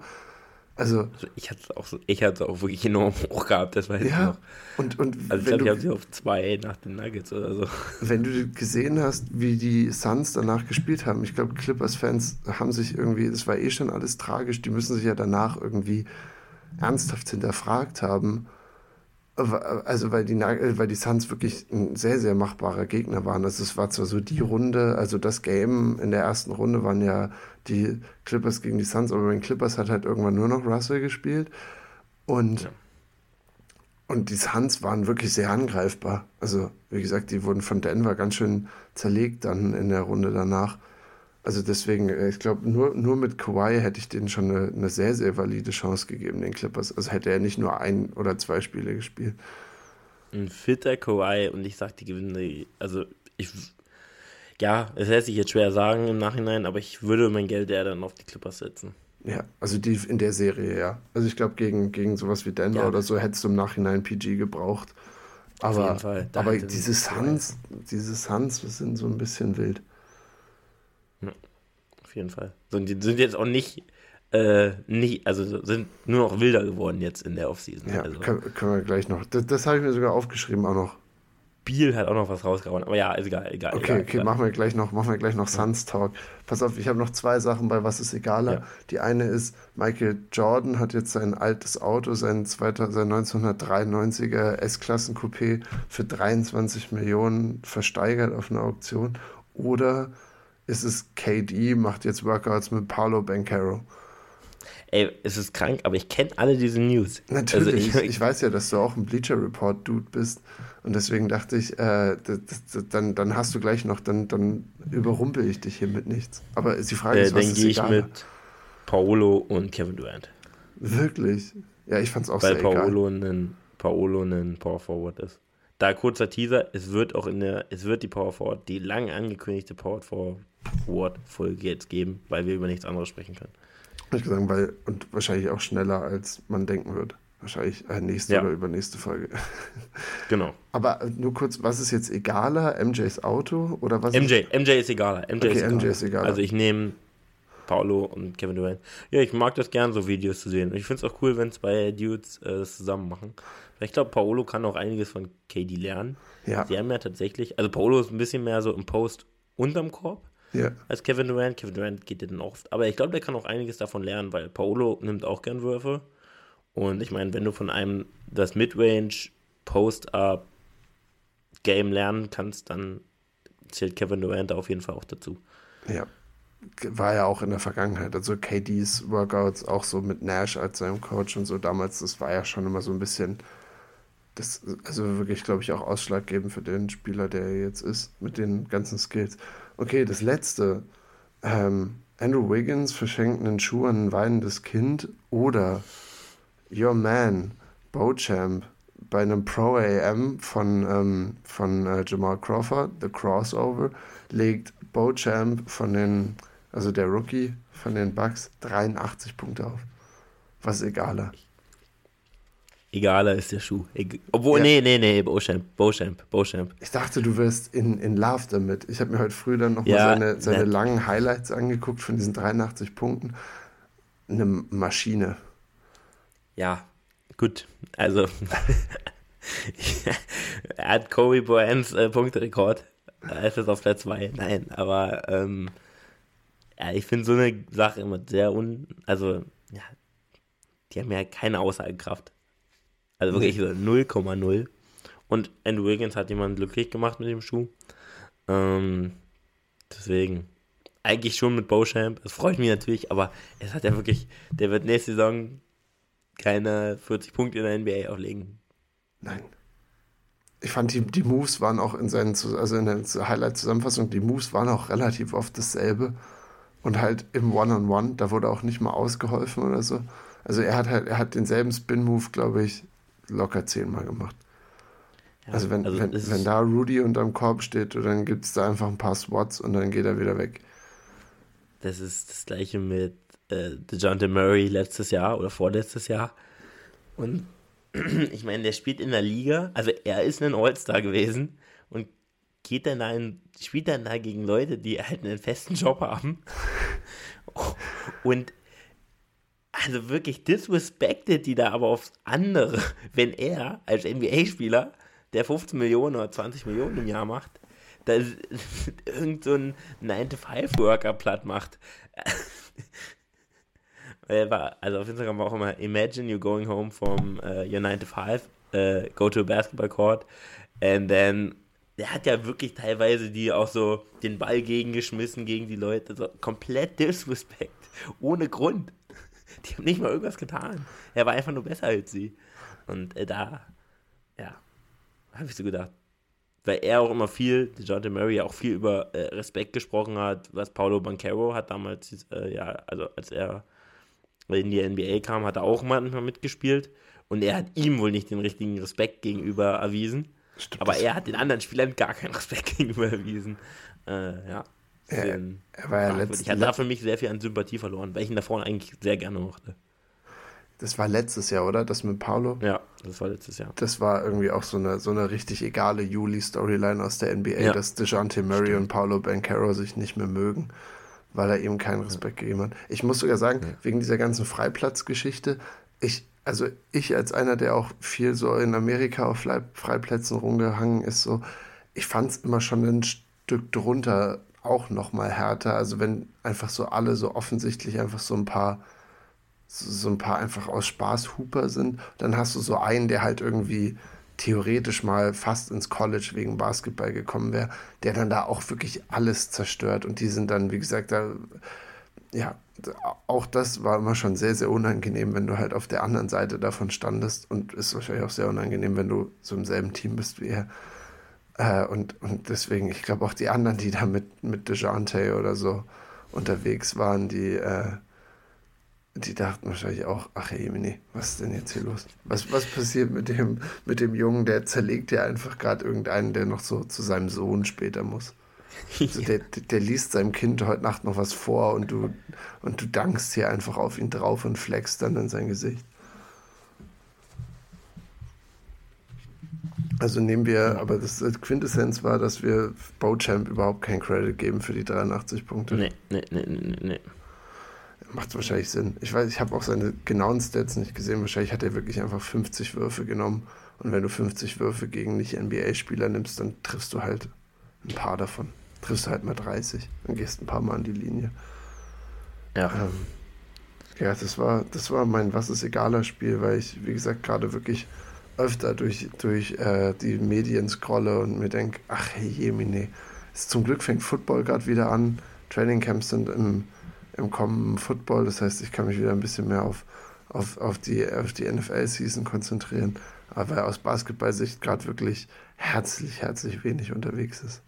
Also, also
ich hatte es auch, so, ich hatte auch wirklich enorm hoch gehabt, das weiß ja, ich noch.
Und, und
also ich glaube, ich habe sie auf zwei nach den Nuggets oder so.
Wenn du gesehen hast, wie die Suns danach gespielt haben, ich glaube, Clippers-Fans haben sich irgendwie, das war eh schon alles tragisch, die müssen sich ja danach irgendwie ernsthaft hinterfragt haben also weil die, weil die Suns wirklich ein sehr, sehr machbarer Gegner waren. Also es war zwar so die Runde, also das Game in der ersten Runde waren ja die Clippers gegen die Suns, aber bei den Clippers hat halt irgendwann nur noch Russell gespielt. Und, ja. und die Suns waren wirklich sehr angreifbar. Also wie gesagt, die wurden von Denver ganz schön zerlegt dann in der Runde danach. Also deswegen, äh, ich glaube, nur, nur mit Kawhi hätte ich denen schon eine, eine, sehr, sehr valide Chance gegeben, den Clippers. Also hätte er nicht nur ein oder zwei Spiele gespielt.
Ein fitter Kawhi und ich sag, die gewinnen, also ich, ja, es lässt sich jetzt schwer sagen im Nachhinein, aber ich würde mein Geld eher dann auf die Clippers setzen.
Ja, also die in der Serie, ja. Also ich glaube, gegen, gegen sowas wie Denver ja. oder so hättest du im Nachhinein PG gebraucht. Aber, aber diese Suns, diese Suns sind so ein bisschen wild.
Ja, auf jeden Fall. So, die sind jetzt auch nicht, äh, nicht, also sind nur noch wilder geworden jetzt in der Offseason.
Ja,
also.
können, können wir gleich noch. Das, das habe ich mir sogar aufgeschrieben auch noch.
Biel hat auch noch was rausgehauen. Aber ja, ist egal, egal.
Okay,
egal,
okay,
egal.
machen wir gleich noch, machen wir gleich noch Suns Talk. Pass auf, ich habe noch zwei Sachen bei Was ist egaler.
Ja.
Die eine ist, Michael Jordan hat jetzt sein altes Auto, sein, zweiter, sein 1993er S-Klassen-Coupé für 23 Millionen versteigert auf einer Auktion. Oder ist es KD, macht jetzt Workouts mit Paolo Bancaro.
Ey, es ist krank, aber ich kenne alle diese News.
Natürlich,
Also
ich, ich weiß ja, dass du auch ein Bleacher Report Dude bist und deswegen dachte ich, äh, das, das, dann, dann hast du gleich noch, dann, dann überrumpel ich dich hier mit nichts. Aber die Frage
äh,
ist, was
dann
ist
gehe ich
egal?
mit Paolo und Kevin Durant.
Wirklich? Ja, ich fand's auch
Weil
sehr egal.
Paolo ein, Paolo ein Power Forward ist. Da kurzer Teaser, es wird auch in der, es wird die Power Forward, die lang angekündigte Power Forward Folge jetzt geben, weil wir über nichts anderes sprechen können.
Ich würde sagen, weil, und wahrscheinlich auch schneller, als man denken wird. Wahrscheinlich äh, nächste
Ja.
oder übernächste Folge.
Genau.
Aber äh, nur kurz, was ist jetzt egaler? MJs Auto oder was?
MJ, MJ ist egaler. MJ,
Okay,
ist, egaler.
MJ ist egaler.
Also ich nehme Paolo und Kevin Durant. Ja, ich mag das gern, so Videos zu sehen. Und ich finde es auch cool, wenn zwei Dudes äh, das zusammen machen. Ich glaube, Paolo kann auch einiges von KD lernen.
Ja,
Sie haben ja tatsächlich, also Paolo ist ein bisschen mehr so im Post unterm Korb
ja.
als Kevin Durant. Kevin Durant geht ja dann oft. Aber ich glaube, der kann auch einiges davon lernen, weil Paolo nimmt auch gern Würfe. Und ich meine, wenn du von einem das Midrange Post-Up Game lernen kannst, dann zählt Kevin Durant da auf jeden Fall auch dazu.
Ja. War ja auch in der Vergangenheit. Also KDs Workouts auch so mit Nash als seinem Coach und so damals, das war ja schon immer so ein bisschen, das, also wirklich, glaube ich, auch ausschlaggebend für den Spieler, der er jetzt ist, mit den ganzen Skills. Okay, das letzte. Ähm, Andrew Wiggins verschenkt einen Schuh an ein weinendes Kind oder Your Man, Bochamp, bei einem Pro AM von, ähm, von äh, Jamal Crawford, The Crossover, legt Bochamp von den, also der Rookie von den Bucks, 83 Punkte auf. Was egaler?
Egaler ist der Schuh. Obwohl,
Ja.
nee, nee, nee, Beauchamp, Beauchamp, Beauchamp.
Ich dachte, du wirst in, in Love damit. Ich habe mir heute früh dann nochmal
Ja,
seine, seine
nett.
langen Highlights angeguckt von diesen 83 Punkten. Eine Maschine.
Ja, gut. Also, er hat Kobe Bryants äh, Punkterekord. Er ist jetzt auf Platz 2. Nein, aber ähm, ja, ich finde so eine Sache immer sehr un... Also, ja, die haben ja keine Aussagekraft. Also wirklich so 0,0. Und Andrew Wiggins hat jemanden glücklich gemacht mit dem Schuh. Ähm, deswegen, eigentlich schon mit Beauchamp. Das freut mich natürlich, aber es hat ja wirklich, der wird nächste Saison keine 40 Punkte in der NBA auflegen.
Nein. Ich fand, die, die Moves waren auch in seinen, also in der Highlight-Zusammenfassung, die Moves waren auch relativ oft dasselbe. Und halt im One-on-One, da wurde auch nicht mal ausgeholfen oder so. Also er hat halt, er hat denselben Spin-Move, glaube ich, locker zehnmal gemacht.
Ja,
Also wenn, wenn,
es
wenn
ist-
da Rudy unterm Korb steht, dann gibt es da einfach ein paar Swats und dann geht er wieder weg.
Das ist das gleiche mit äh, DeJounte Murray letztes Jahr oder vorletztes Jahr. Und ich meine, der spielt in der Liga, also er ist ein All-Star gewesen und geht dann da in, spielt dann da gegen Leute, die halt einen festen Job haben. Und also wirklich disrespected die da aber aufs andere, wenn er als NBA-Spieler, der 15 Millionen oder 20 Millionen im Jahr macht, da irgend so ein 9-to-5-Worker platt macht. Also auf Instagram war auch immer, imagine you going home from uh, your 9 to 5, uh, go to a basketball court, and then, der hat ja wirklich teilweise die auch so den Ball gegengeschmissen gegen die Leute, so komplett Disrespect, ohne Grund. Die haben nicht mal irgendwas getan. Er war einfach nur besser als sie. Und äh, da, ja, habe ich so gedacht. Weil er auch immer viel, DeJounte Murray auch viel über äh, Respekt gesprochen hat, was Paulo Banquero hat damals, äh, ja, also als er in die NBA kam, hat er auch manchmal mitgespielt. Und er hat ihm wohl nicht den richtigen Respekt gegenüber erwiesen.
Stimmt,
Aber er hat den anderen Spielern gar keinen Respekt gegenüber erwiesen. Äh, ja.
Er,
Bisschen
er war ja
fragwürdig.
letzt,
Ich hatte da für mich sehr viel an Sympathie verloren, weil ich ihn da vorne eigentlich sehr gerne mochte.
das war letztes Jahr, oder? Das mit Paulo?
Ja, das war letztes Jahr.
Das war irgendwie auch so eine, so eine richtig egale Juli-Storyline aus der NBA, ja. dass DeJounte Murray Stimmt. und Paulo Bancaro sich nicht mehr mögen, weil er ihm keinen Respekt ja. gegeben hat. Ich muss sogar sagen, ja. wegen dieser ganzen Freiplatzgeschichte, ich, also ich als einer, der auch viel so in Amerika auf Freiplätzen rumgehangen ist, so, ich fand es immer schon ein Stück drunter auch noch mal härter. Also wenn einfach so alle so offensichtlich einfach so ein paar so ein paar einfach aus Spaß Hooper sind, dann hast du so einen, der halt irgendwie theoretisch mal fast ins College wegen Basketball gekommen wäre, der dann da auch wirklich alles zerstört und die sind dann, wie gesagt, da, ja, auch das war immer schon sehr, sehr unangenehm, wenn du halt auf der anderen Seite davon standest und ist wahrscheinlich auch sehr unangenehm, wenn du so im selben Team bist wie er. Äh, und, und deswegen, ich glaube auch die anderen, die da mit, mit DeJounte oder so unterwegs waren, die, äh, die dachten wahrscheinlich auch, ach hey, Mini, was ist denn jetzt hier los? Was, was passiert mit dem, mit dem Jungen, der zerlegt ja einfach gerade irgendeinen, der noch so zu seinem Sohn später muss. Also der, der liest seinem Kind heute Nacht noch was vor und du, und du dankst hier einfach auf ihn drauf und flexst dann in sein Gesicht. Also nehmen wir, aber das Quintessenz war, dass wir Bochamp überhaupt keinen Credit geben für die 83 Punkte.
Nee, nee, nee, nee, nee.
Macht wahrscheinlich Sinn. Ich weiß, ich habe auch seine genauen Stats nicht gesehen. Wahrscheinlich hat er wirklich einfach 50 Würfe genommen. Und wenn du 50 Würfe gegen nicht-NBA-Spieler nimmst, dann triffst du halt ein paar davon. Triffst du halt mal 30. Dann gehst ein paar Mal an die Linie. Ja. Ähm, ja, das war, das war mein Was ist egaler Spiel, weil ich, wie gesagt, gerade wirklich öfter durch, durch äh, die Medien scrolle und mir denke, ach hey, Jemine, zum Glück fängt Football gerade wieder an. Trainingcamps sind im, im kommenden Football, das heißt, ich kann mich wieder ein bisschen mehr auf, auf, auf die, auf die NFL-Season konzentrieren, aber aus Basketball-Sicht gerade wirklich herzlich, herzlich wenig unterwegs ist.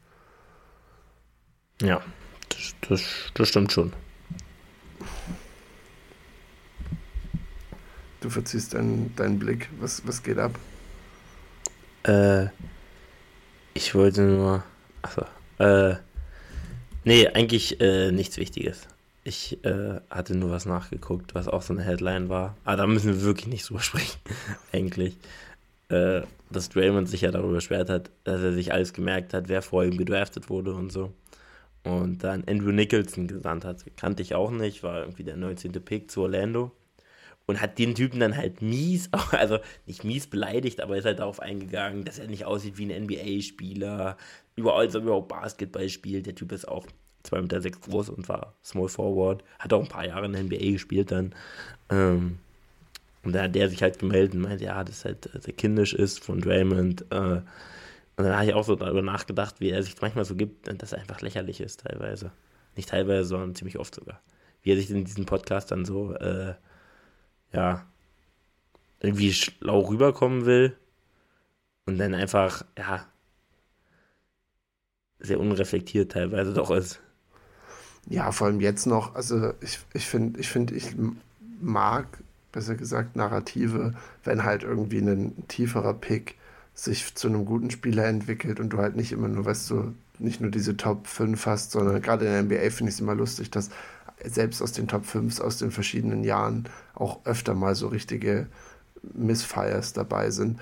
Ja, das, das, das stimmt schon.
Du verziehst deinen, deinen Blick. Was, was geht ab?
Äh, ich wollte nur. Achso. Äh, nee, eigentlich äh, nichts Wichtiges. Ich äh, hatte nur was nachgeguckt, was auch so eine Headline war. Aber ah, da müssen wir wirklich nicht drüber sprechen, eigentlich. Äh, dass Draymond sich ja darüber beschwert hat, dass er sich alles gemerkt hat, wer vor ihm gedraftet wurde und so. Und dann Andrew Nicholson gesandt hat. Kannte ich auch nicht, war irgendwie der 19. Pick zu Orlando und hat den Typen dann halt mies, also nicht mies beleidigt, aber ist halt darauf eingegangen, dass er nicht aussieht wie ein NBA-Spieler, überall so überhaupt Basketball spielt. Der Typ ist auch 2,6 Meter groß und war Small Forward, hat auch ein paar Jahre in der NBA gespielt dann. Ähm, und dann hat der sich halt gemeldet und meinte, ja, das halt sehr kindisch ist von Draymond. Äh, und dann habe ich auch so darüber nachgedacht, wie er sich manchmal so gibt, dass er einfach lächerlich ist teilweise. Nicht teilweise, sondern ziemlich oft sogar. Wie er sich in diesem Podcast dann so äh, ja, irgendwie schlau rüberkommen will und dann einfach, ja, sehr unreflektiert teilweise doch ist.
Ja, vor allem jetzt noch, also ich, ich finde, ich, find, ich mag, besser gesagt, Narrative, wenn halt irgendwie ein tieferer Pick sich zu einem guten Spieler entwickelt und du halt nicht immer nur, weißt du, nicht nur diese Top 5 hast, sondern gerade in der NBA finde ich es immer lustig, dass selbst aus den Top 5 aus den verschiedenen Jahren auch öfter mal so richtige Missfires dabei sind.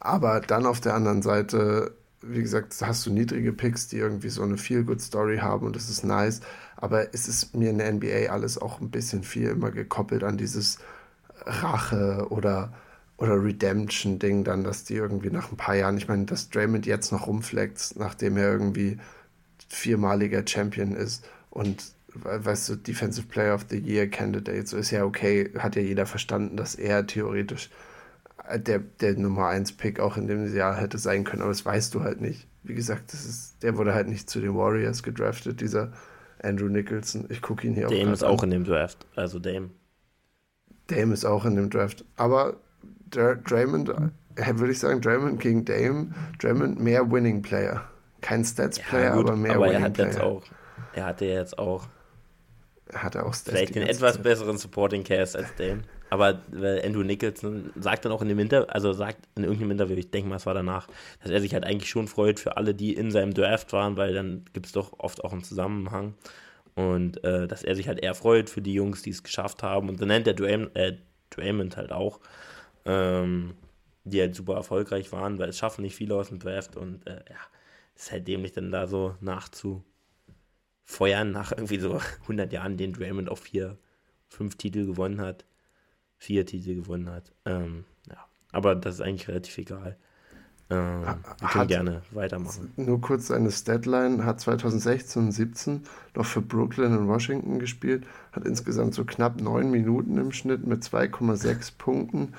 Aber dann auf der anderen Seite, wie gesagt, hast du niedrige Picks, die irgendwie so eine Feel-Good-Story haben und das ist nice. Aber es ist mir in der NBA alles auch ein bisschen viel immer gekoppelt an dieses Rache oder, oder Redemption-Ding dann, dass die irgendwie nach ein paar Jahren, ich meine, dass Draymond jetzt noch rumfleckt, nachdem er irgendwie viermaliger Champion ist und weißt du, Defensive Player of the Year Candidate, so ist ja okay, hat ja jeder verstanden, dass er theoretisch äh, der, der Nummer 1 Pick auch in dem Jahr hätte sein können, aber das weißt du halt nicht. Wie gesagt, das ist, der wurde halt nicht zu den Warriors gedraftet, dieser Andrew Nicholson. Ich gucke ihn hier
Dame auch Dame ist auch in dem Draft, also Dame.
Dame ist auch in dem Draft, aber Draymond, äh, würde ich sagen, Draymond gegen Dame, Draymond mehr Winning Player. Kein Stats Player, ja, aber mehr
aber
Winning
er hat
Player.
Jetzt auch, er hatte jetzt auch
hat er auch
Stats Vielleicht den etwas besseren Supporting Cast als Dame. Aber Andrew Nicholson sagt dann auch in dem Interview, also sagt in irgendeinem Interview, ich denke mal, es war danach, dass er sich halt eigentlich schon freut für alle, die in seinem Draft waren, weil dann gibt es doch oft auch einen Zusammenhang. Und äh, dass er sich halt eher freut für die Jungs, die es geschafft haben. Und dann nennt er Draymond, äh, Draymond halt auch, ähm, die halt super erfolgreich waren, weil es schaffen nicht viele aus dem Draft. Und äh, ja, ist halt dämlich dann da so nachzufeuern, nach irgendwie so 100 Jahren, den Draymond auf vier, fünf Titel gewonnen hat. Vier Titel gewonnen hat. Ähm, ja, aber das ist eigentlich relativ egal. Ähm, wir können gerne weitermachen.
Nur kurz seine Statline, hat 2016 und 17 noch für Brooklyn und Washington gespielt, hat insgesamt so knapp neun Minuten im Schnitt mit 2,6 Punkten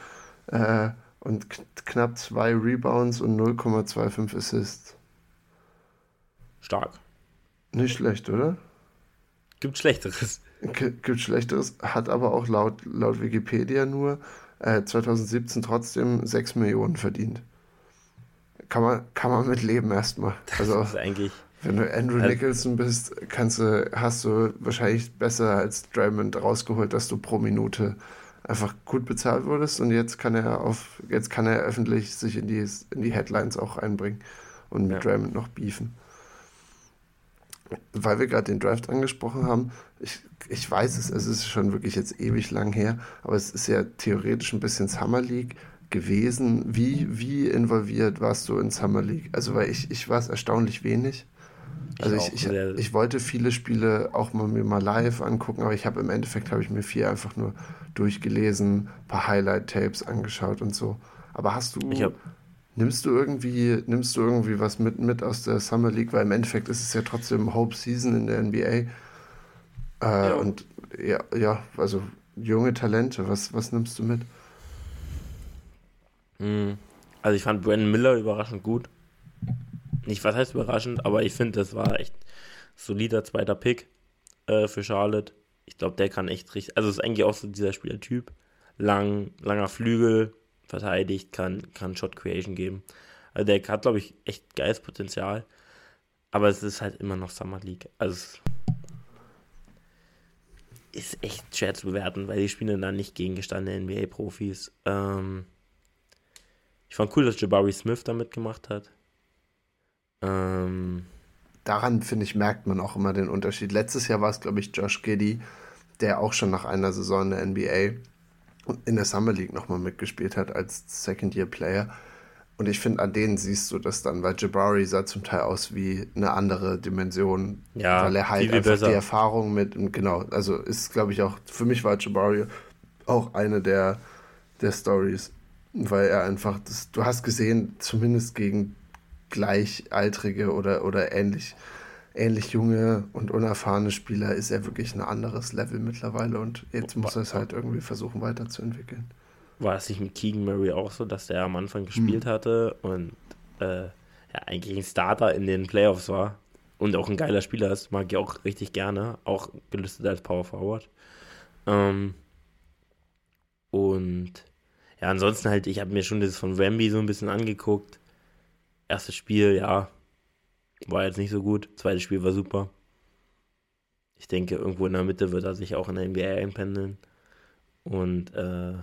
äh, und knapp zwei Rebounds und 0,25 Assists.
Stark.
Nicht schlecht, oder?
Gibt Schlechteres.
Gibt Schlechteres, hat aber auch laut, laut Wikipedia nur äh, 2017 trotzdem 6 Millionen verdient kann man, kann man mit leben erstmal. Also,
das ist eigentlich.
Wenn du Andrew also, Nicholson bist, kannst du, hast du wahrscheinlich besser als Draymond rausgeholt, dass du pro Minute einfach gut bezahlt wurdest und jetzt kann er auf, jetzt kann er öffentlich sich in die, in die Headlines auch einbringen und mit ja. Draymond noch beefen. Weil wir gerade den Draft angesprochen haben, ich, ich weiß es, es ist schon wirklich jetzt ewig lang her, aber es ist ja theoretisch ein bisschen Summer League gewesen. Wie, wie involviert warst du in Summer League? Also, weil ich, ich war es erstaunlich wenig. Also ich, ich, ich, ich, wollte viele Spiele auch mal mir mal live angucken, aber ich habe im Endeffekt habe ich mir viel einfach nur durchgelesen, ein paar Highlight-Tapes angeschaut und so. Aber hast du, hab, nimmst du irgendwie, nimmst du irgendwie was mit, mit aus der Summer League? Weil im Endeffekt ist es ja trotzdem Hope Season in der NBA. Äh, ja. Und ja, ja, also junge Talente, was, was nimmst du mit?
Hm. Also ich fand Brandon Miller überraschend gut. Nicht, was heißt überraschend, aber ich finde, das war echt solider zweiter Pick äh, für Charlotte. Ich glaube, der kann echt richtig, also ist eigentlich auch so dieser Spielertyp. Lang, langer Flügel, verteidigt, kann, kann Shot Creation geben. Also der hat, glaube ich, echt geiles Potenzial. Aber es ist halt immer noch Summer League. Also ist echt schwer zu bewerten, weil die spielen dann nicht gegen gestandene NBA-Profis. Ähm, ich fand cool, dass Jabari Smith da mitgemacht hat. Ähm,
Daran, finde ich, merkt man auch immer den Unterschied. Letztes Jahr war es, glaube ich, Josh Giddy, der auch schon nach einer Saison in der NBA in der Summer League nochmal mitgespielt hat als Second-Year-Player. Und ich finde, an denen siehst du das dann, weil Jabari sah zum Teil aus wie eine andere Dimension, ja, weil er halt einfach besser. die Erfahrung mit, genau, also ist, glaube ich, auch, für mich war Jabari auch eine der, der Stories weil er einfach, das, du hast gesehen, zumindest gegen gleichaltrige oder, oder ähnlich, ähnlich junge und unerfahrene Spieler ist er wirklich ein anderes Level mittlerweile und jetzt muss er es halt irgendwie versuchen weiterzuentwickeln.
War es nicht mit Keegan Murray auch so, dass der am Anfang gespielt hm. hatte und äh, ja, eigentlich ein Starter in den Playoffs war und auch ein geiler Spieler ist, mag ich auch richtig gerne, auch gelistet als Power Forward. Ähm, und ja, ansonsten halt, ich habe mir schon das von Wemby so ein bisschen angeguckt. Erstes Spiel, ja, war jetzt nicht so gut. Zweites Spiel war super. Ich denke, irgendwo in der Mitte wird er sich auch in der NBA einpendeln. Und äh,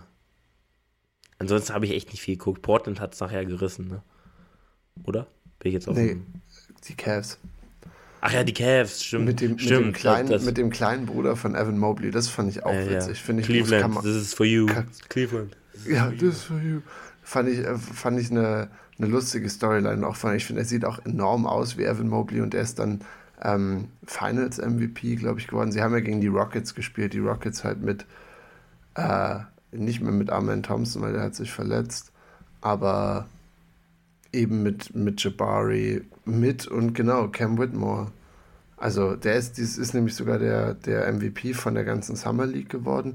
ansonsten habe ich echt nicht viel geguckt. Portland hat es nachher gerissen, ne? Oder? Bin ich jetzt auf
Nee, die Cavs.
Ach ja, die Cavs, stimmt.
Mit dem,
stimmt,
mit dem, kleinen, das, mit dem kleinen Bruder von Evan Mobley, das fand ich auch äh, witzig.
Ja. Ich, Cleveland, this is for you. Cleveland.
Ja, this is for you. Fand ich, äh, fand ich eine, eine lustige Storyline. Auch von, ich finde, er sieht auch enorm aus wie Evan Mobley und er ist dann ähm, Finals MVP, glaube ich, geworden. Sie haben ja gegen die Rockets gespielt. Die Rockets halt mit, äh, nicht mehr mit Armin Thompson, weil der hat sich verletzt, aber eben mit, mit Jabari, mit und genau, Cam Whitmore. Also der ist, dies ist nämlich sogar der, der MVP von der ganzen Summer League geworden.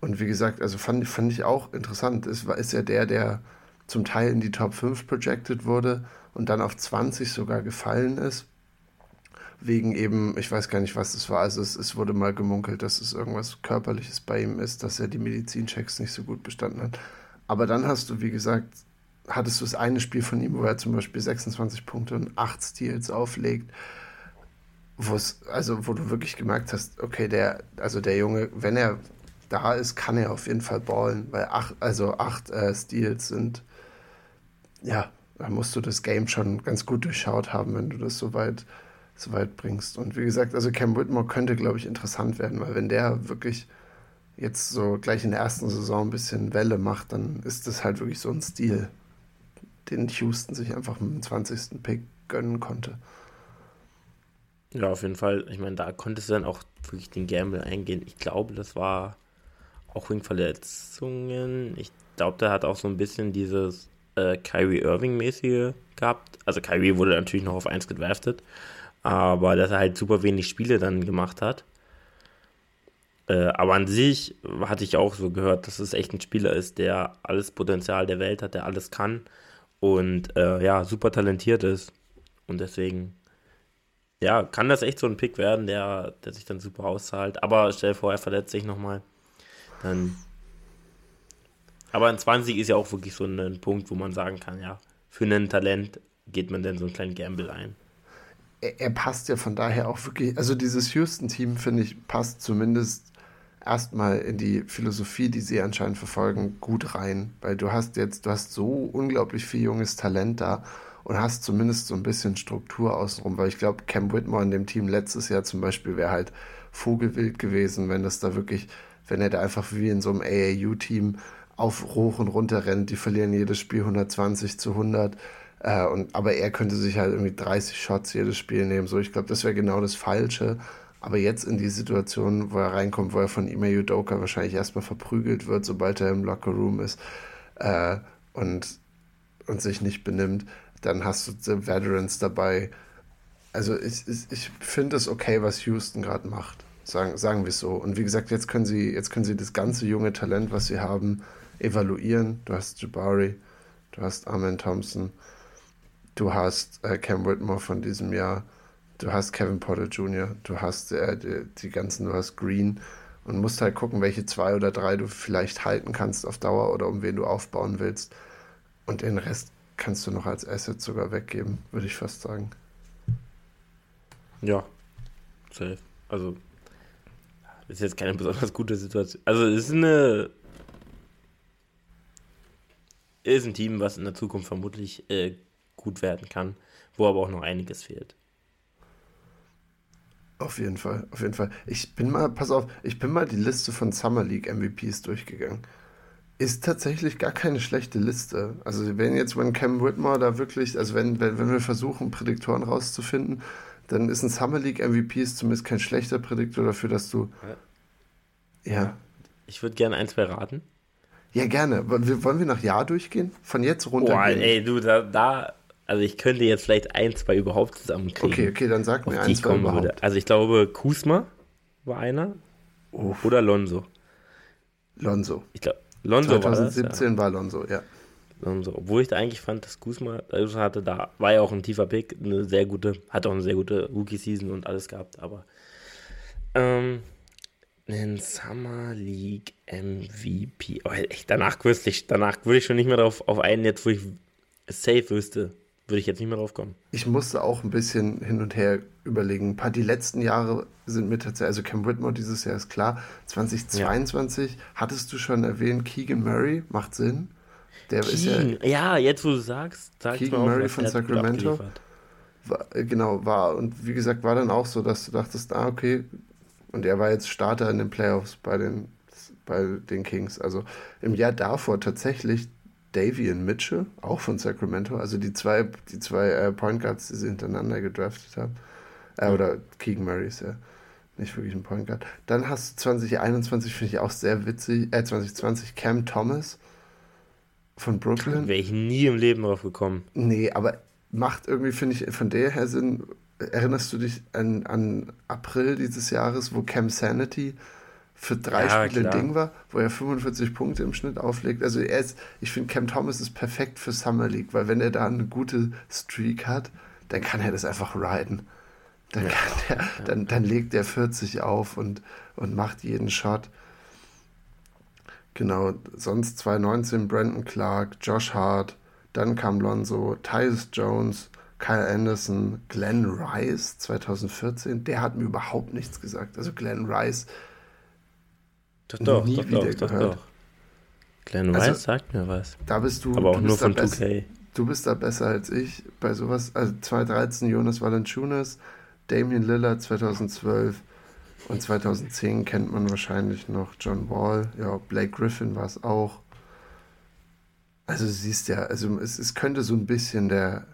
Und wie gesagt, also fand, fand ich auch interessant. Es war, ist ja der, der zum Teil in die Top 5 projected wurde und dann auf 20 sogar gefallen ist. Wegen eben, ich weiß gar nicht, was das war. Also es, es wurde mal gemunkelt, dass es irgendwas Körperliches bei ihm ist, dass er die Medizinchecks nicht so gut bestanden hat. Aber dann hast du, wie gesagt, hattest du das eine Spiel von ihm, wo er zum Beispiel 26 Punkte und 8 Steals auflegt, wo es, also wo du wirklich gemerkt hast, okay, der, also der Junge, wenn er da ist, kann er auf jeden Fall ballen, weil acht, also acht äh, Steals sind, ja, da musst du das Game schon ganz gut durchschaut haben, wenn du das so weit, so weit bringst. Und wie gesagt, also Cam Whitmore könnte, glaube ich, interessant werden, weil wenn der wirklich jetzt so gleich in der ersten Saison ein bisschen Welle macht, dann ist das halt wirklich so ein Stil, den Houston sich einfach mit dem 20. Pick gönnen konnte.
Ja, auf jeden Fall. Ich meine, da konntest du dann auch wirklich den Gamble eingehen. Ich glaube, das war auch wegen Verletzungen. Ich glaube, der hat auch so ein bisschen dieses äh, Kyrie Irving-mäßige gehabt. Also Kyrie wurde natürlich noch auf 1 gedraftet, aber dass er halt super wenig Spiele dann gemacht hat. Äh, aber an sich hatte ich auch so gehört, dass es echt ein Spieler ist, der alles Potenzial der Welt hat, der alles kann und äh, ja, super talentiert ist. Und deswegen, ja, kann das echt so ein Pick werden, der, der sich dann super auszahlt. Aber stell dir vor, er verletzt sich nochmal. Dann. Aber ein 20 ist ja auch wirklich so ein, Punkt, wo man sagen kann, ja, für ein Talent geht man dann so einen kleinen Gamble ein.
Er, er passt ja von daher auch wirklich, also dieses Houston-Team, finde ich, passt zumindest erstmal in die Philosophie, die sie anscheinend verfolgen, gut rein. Weil du hast jetzt, du hast so unglaublich viel junges Talent da und hast zumindest so ein bisschen Struktur außenrum. Weil ich glaube, Cam Whitmore in dem Team letztes Jahr zum Beispiel wäre halt vogelwild gewesen, wenn das da wirklich, wenn er da einfach wie in so einem AAU-Team auf hoch und runter rennt. Die verlieren jedes Spiel 120 zu 100. Äh, und, aber er könnte sich halt irgendwie 30 Shots jedes Spiel nehmen. So, ich glaube, das wäre genau das Falsche. Aber jetzt in die Situation, wo er reinkommt, wo er von Ime Udoka wahrscheinlich erstmal verprügelt wird, sobald er im Lockerroom ist äh, und, und sich nicht benimmt, dann hast du die Veterans dabei. Also ich, ich, ich finde es okay, was Houston gerade macht. Sagen, sagen wir es so. Und wie gesagt, jetzt können sie, jetzt können sie das ganze junge Talent, was sie haben, evaluieren. Du hast Jabari, du hast Armin Thompson, du hast äh, Cam Whitmore von diesem Jahr du hast Kevin Porter Jr., du hast äh, die, die, ganzen, du hast Green und musst halt gucken, welche zwei oder drei du vielleicht halten kannst auf Dauer oder um wen du aufbauen willst. Und den Rest kannst du noch als Asset sogar weggeben, würde ich fast sagen.
Ja, safe. Also, ist jetzt keine besonders gute Situation. Also, es ist eine. Ist ein Team, was in der Zukunft vermutlich äh, gut werden kann, wo aber auch noch einiges fehlt.
Auf jeden Fall, auf jeden Fall. Ich bin mal, pass auf, ich bin mal die Liste von Summer League MVPs durchgegangen. Ist tatsächlich gar keine schlechte Liste. Also wenn jetzt, wenn Cam Whitmore da wirklich, also wenn, wenn, wenn wir versuchen, Prädiktoren rauszufinden, dann ist ein Summer League MVP zumindest kein schlechter Prädiktor dafür, dass du. Ja. ja.
Ich würde gerne ein, zwei raten.
Ja, gerne. Wollen wir nach Jahr durchgehen? Von jetzt runter.
Boah, ey, du, da, da also ich könnte jetzt vielleicht ein, zwei überhaupt zusammenkriegen.
Okay, okay, dann sag mir ein, zwei überhaupt.
Würde. Also ich glaube, Kusma war einer. Uff. Oder Lonzo.
Lonzo.
Ich glaube, Lonzo
2017 war,
das, ja.
war Lonzo, ja.
Lonzo. Obwohl ich da eigentlich fand, dass Kusma also hatte, da war ja auch ein tiefer Pick, eine sehr gute, hat auch eine sehr gute Rookie-Season und alles gehabt, aber ähm, einen Summer League MVP. Oh, echt, danach wüsste ich, danach würde ich schon nicht mehr drauf auf einen jetzt, wo ich safe wüsste, würde ich jetzt nicht mehr drauf kommen.
Ich musste auch ein bisschen hin und her überlegen. Ein paar die letzten Jahre sind mir tatsächlich, also Cam Whitmore dieses Jahr ist klar. 2022 ja. hattest du schon erwähnt, Keegan Murray macht Sinn.
Der Keegan, ist ja, ja, jetzt wo du sagst,
sagst Keegan Murray auch, von Sacramento. War, äh, genau, war. Und wie gesagt, war dann auch so, dass du dachtest, ah, okay. Und er war jetzt Starter in den Playoffs bei den, bei den Kings. Also im Jahr davor tatsächlich Davian Mitchell, auch von Sacramento, also die zwei, die zwei äh, Point Guards, die sie hintereinander gedraftet haben. Äh, oder Keegan Murray ist ja nicht wirklich ein Point Guard. Dann hast du 2021, finde ich auch sehr witzig, äh, 2020 Cam Thomas von Brooklyn.
Wäre ich nie im Leben drauf gekommen.
Nee, aber macht irgendwie, finde ich, von der her Sinn. Erinnerst du dich an, an April dieses Jahres, wo Cam Sanity für drei ja, Spiele klar. Ding war, wo er 45 Punkte im Schnitt auflegt. Also er ist, ich finde, Cam Thomas ist perfekt für Summer League, weil wenn er da eine gute Streak hat, dann kann er das einfach riden. Dann, ja. der, dann, dann legt er 40 auf und, und macht jeden Shot. Genau, sonst 2019 Brandon Clark, Josh Hart, dann kam Lonzo, Tyus Jones, Kyle Anderson, Glenn Rice 2014, der hat mir überhaupt nichts gesagt. Also Glenn Rice
doch, doch, nie doch, wieder doch, gehört. Doch, doch. Glenn also, Rice sagt mir was.
Da bist du.
Aber auch
du
nur von 2K.
Du bist da besser als ich bei sowas. Also 2013 Jonas Valanciunas, Damian Lillard 2012 und 2010 kennt man wahrscheinlich noch John Wall. Ja, Blake Griffin war es auch. Also du siehst ja, also es, es könnte so ein bisschen der.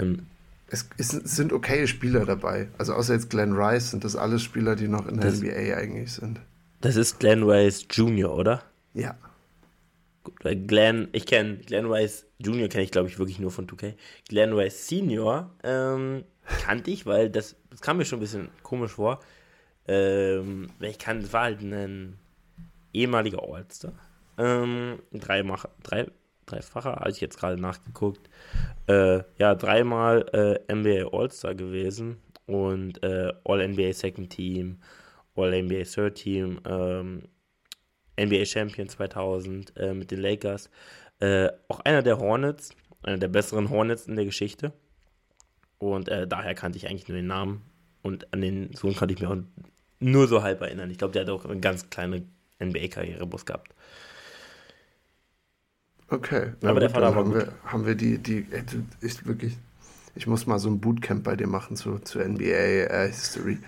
Ähm, es, es, sind okay Spieler dabei. Also außer jetzt Glenn Rice sind das alles Spieler, die noch in der das, NBA eigentlich sind.
Das ist Glenn Rice Jr., oder?
Ja.
Gut, weil Glenn, ich kenne Glenn Rice Jr. kenne ich glaube ich wirklich nur von 2K. Glenn Rice Senior ähm, kannte ich, weil das, das kam mir schon ein bisschen komisch vor. Ähm, ich kann, das war halt ein ehemaliger All-Star. Ähm, dreimal, drei, dreifacher, habe ich jetzt gerade nachgeguckt. Äh, ja, dreimal äh, NBA All-Star gewesen und äh, All-NBA Second Team, All-NBA Third Team, ähm, NBA Champion 2000 äh, mit den Lakers. Äh, auch einer der Hornets, einer der besseren Hornets in der Geschichte. Und äh, daher kannte ich eigentlich nur den Namen. Und an den Sohn konnte ich mich auch nur so halb erinnern. Ich glaube, der hat auch eine ganz kleine NBA-Karriere bloß gehabt.
Okay, Na aber gut, der Vater war haben gut. Wir, haben wir die, die, ist wirklich, ich muss mal so ein Bootcamp bei dir machen zu, zu NBA äh, History.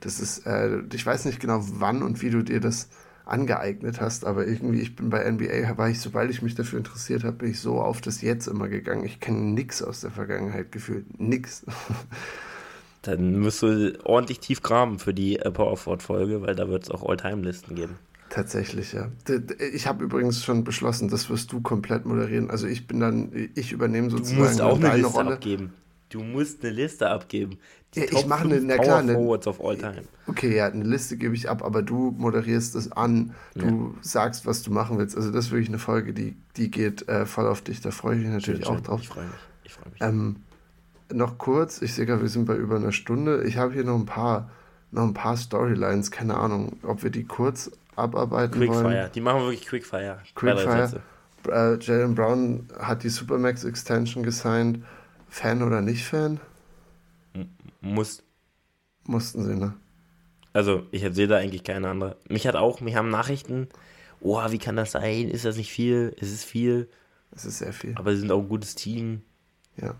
Das ist, äh, ich weiß nicht genau, wann und wie du dir das angeeignet hast, aber irgendwie, ich bin bei NBA, war ich, sobald ich mich dafür interessiert habe, bin ich so auf das Jetzt immer gegangen. Ich kenne nichts aus der Vergangenheit gefühlt. Nix.
Dann musst du ordentlich tief graben für die äh, Power Forward-Folge, weil da wird es auch All-Time-Listen geben.
Tatsächlich, ja. Ich habe übrigens schon beschlossen, das wirst du komplett moderieren. Also ich bin dann, ich übernehme sozusagen
du musst auch eine Liste Rolle. abgeben. Du musst eine Liste abgeben.
Die ja, ich mache eine, na klar, eine,
of all time.
Okay, ja, eine Liste gebe ich ab, aber du moderierst es an, du ja. sagst, was du machen willst. Also das ist wirklich eine Folge, die, die geht äh, voll auf dich. Da freue ich mich natürlich schön, auch schön. drauf.
Ich freue mich. Ich freue mich.
Ähm, noch kurz, ich sehe gerade, wir sind bei über einer Stunde. Ich habe hier noch ein paar, noch ein paar Storylines, keine Ahnung, ob wir die kurz abarbeiten
Quickfire.
wollen.
Quickfire, die machen wir wirklich Quickfire.
Quickfire. Äh, Jalen Brown hat die Supermax Extension gesigned. Fan oder nicht Fan?
Muss.
Mussten sie, ne?
Also, ich sehe da eigentlich keine andere. Mich hat auch, mich haben Nachrichten, oh, wie kann das sein? Ist das nicht viel? Es ist viel.
Es ist sehr viel.
Aber sie sind auch ein gutes Team.
Ja.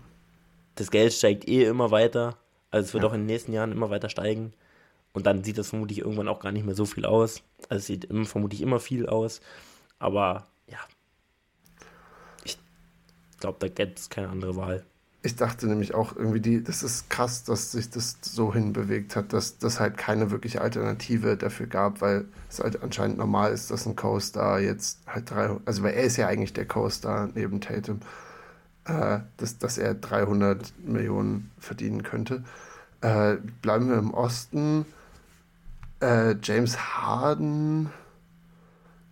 Das Geld steigt eh immer weiter. Also es wird ja. auch in den nächsten Jahren immer weiter steigen. Und dann sieht das vermutlich irgendwann auch gar nicht mehr so viel aus. Also es sieht immer, vermutlich immer viel aus. Aber ja. Ich glaube, da gibt es keine andere Wahl.
Ich dachte nämlich auch irgendwie, die, das ist krass, dass sich das so hinbewegt hat, dass das halt keine wirkliche Alternative dafür gab, weil es halt anscheinend normal ist, dass ein Co-Star jetzt halt drei, also weil er ist ja eigentlich der Co-Star neben Tatum, äh, dass, dass er 300 Millionen verdienen könnte. Äh, bleiben wir im Osten. Äh, James Harden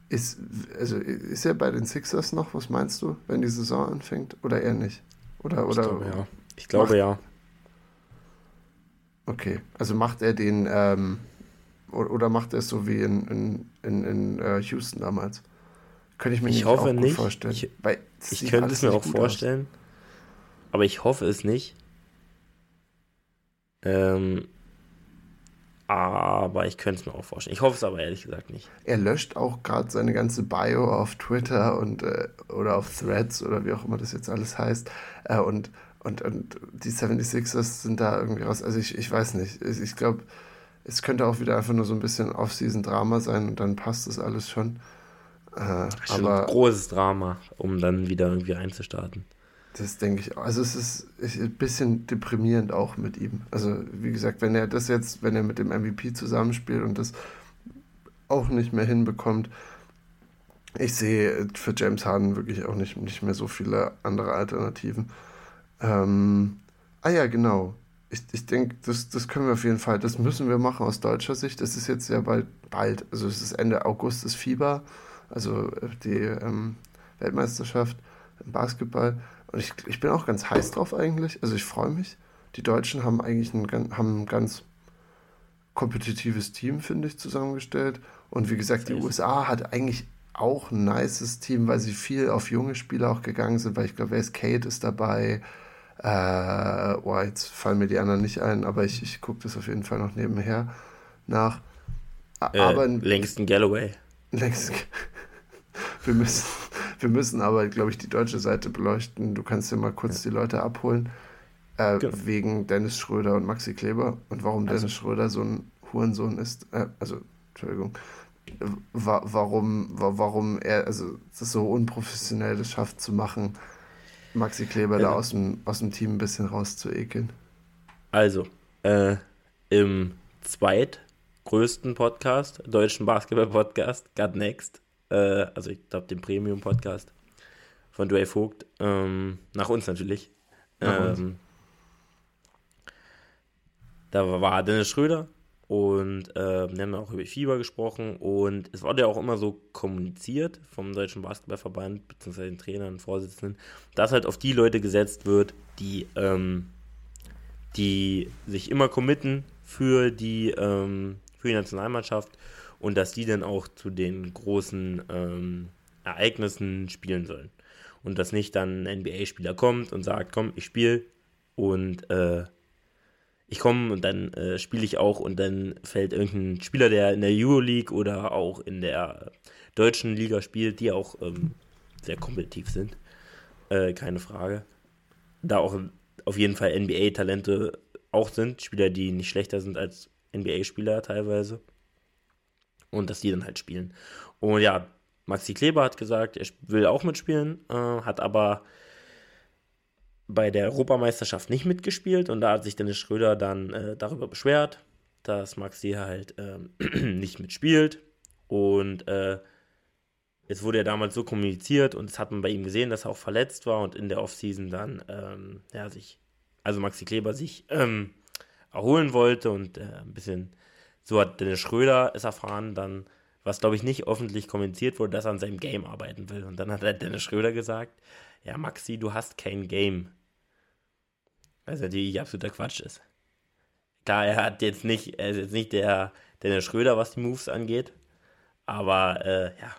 ist, also ist er bei den Sixers noch? Was meinst du, wenn die Saison anfängt? Oder eher nicht? Oder, oder
ich glaube ja. Ich glaube macht, ja.
Okay, also macht er den, ähm, oder, oder macht er es so wie in, in, in, in uh, Houston damals? Könnte ich mir
ich hoffe
auch
nicht.
vorstellen.
Ich, ich könnte es mir auch vorstellen, aus. aber ich hoffe es nicht. Ähm, aber ich könnte es mir auch vorstellen. Ich hoffe es aber ehrlich gesagt nicht.
Er löscht auch gerade seine ganze Bio auf Twitter und äh, oder auf Threads oder wie auch immer das jetzt alles heißt. Äh, und, und, und die 76ers sind da irgendwie raus. Also ich, ich weiß nicht. Ich, ich glaube, es könnte auch wieder einfach nur so ein bisschen Off-Season-Drama sein und dann passt das alles schon. Äh, schon aber
ein großes Drama, um dann wieder irgendwie einzustarten.
Das denke ich auch. Also es ist, ein bisschen deprimierend auch mit ihm. Also wie gesagt, wenn er das jetzt, wenn er mit dem MVP zusammenspielt und das auch nicht mehr hinbekommt, ich sehe für James Harden wirklich auch nicht, nicht mehr so viele andere Alternativen. Ähm, ah ja, genau. Ich, ich denke, das, das können wir auf jeden Fall, das müssen wir machen aus deutscher Sicht. Es ist jetzt ja bald, bald, also es ist Ende August, ist Fieber, also die ähm, Weltmeisterschaft im Basketball. Und ich, ich bin auch ganz heiß drauf eigentlich. Also ich freue mich. Die Deutschen haben eigentlich ein, haben ein ganz kompetitives Team, finde ich, zusammengestellt. Und wie gesagt, die USA hat eigentlich auch ein nices Team, weil sie viel auf junge Spieler auch gegangen sind, weil ich glaube, Wes Kate ist dabei. Äh, oh, jetzt fallen mir die anderen nicht ein, aber ich, ich gucke das auf jeden Fall noch nebenher nach.
Äh, aber Langston Galloway.
Langston. wir müssen. Wir müssen aber, glaube ich, die deutsche Seite beleuchten. Du kannst ja mal kurz ja. die Leute abholen. Äh, genau. Wegen Dennis Schröder und Maxi Kleber und warum also. Dennis Schröder so ein Hurensohn ist. Äh, also, Entschuldigung. Wa warum, wa warum er also das so unprofessionell das schafft zu machen, Maxi Kleber ja. da aus dem, aus dem Team ein bisschen rauszuekeln.
Also, äh, im zweitgrößten Podcast, deutschen Basketball-Podcast, Got Next, äh, also ich glaube den Premium-Podcast von Dwayne Vogt, ähm, nach uns natürlich. Nach ähm, uns. Da war Dennis Schröder und äh, wir haben auch über Fieber gesprochen und es wurde ja auch immer so kommuniziert vom Deutschen Basketballverband bzw. den Trainern und Vorsitzenden, dass halt auf die Leute gesetzt wird, die, ähm, die sich immer committen für die, ähm, für die Nationalmannschaft und dass die dann auch zu den großen ähm, Ereignissen spielen sollen. Und dass nicht dann ein NBA-Spieler kommt und sagt, komm, ich spiele und äh, ich komme und dann äh, spiele ich auch und dann fällt irgendein Spieler, der in der Euroleague oder auch in der deutschen Liga spielt, die auch ähm, sehr kompetitiv sind, äh, keine Frage. Da auch auf jeden Fall NBA-Talente auch sind, Spieler, die nicht schlechter sind als NBA-Spieler teilweise. Und dass die dann halt spielen. Und ja, Maxi Kleber hat gesagt, er will auch mitspielen, äh, hat aber bei der Europameisterschaft nicht mitgespielt und da hat sich Dennis Schröder dann äh, darüber beschwert, dass Maxi halt ähm, nicht mitspielt und äh, es wurde ja damals so kommuniziert und es hat man bei ihm gesehen, dass er auch verletzt war und in der Offseason dann ähm, ja sich, also Maxi Kleber sich ähm, erholen wollte und äh, ein bisschen, so hat Dennis Schröder es erfahren, dann was glaube ich nicht öffentlich kommentiert wurde, dass er an seinem Game arbeiten will und dann hat Dennis Schröder gesagt, ja Maxi, du hast kein Game. Was natürlich absoluter Quatsch ist. Klar, er hat jetzt nicht, er ist jetzt nicht der Dennis Schröder, was die Moves angeht. Aber äh, ja,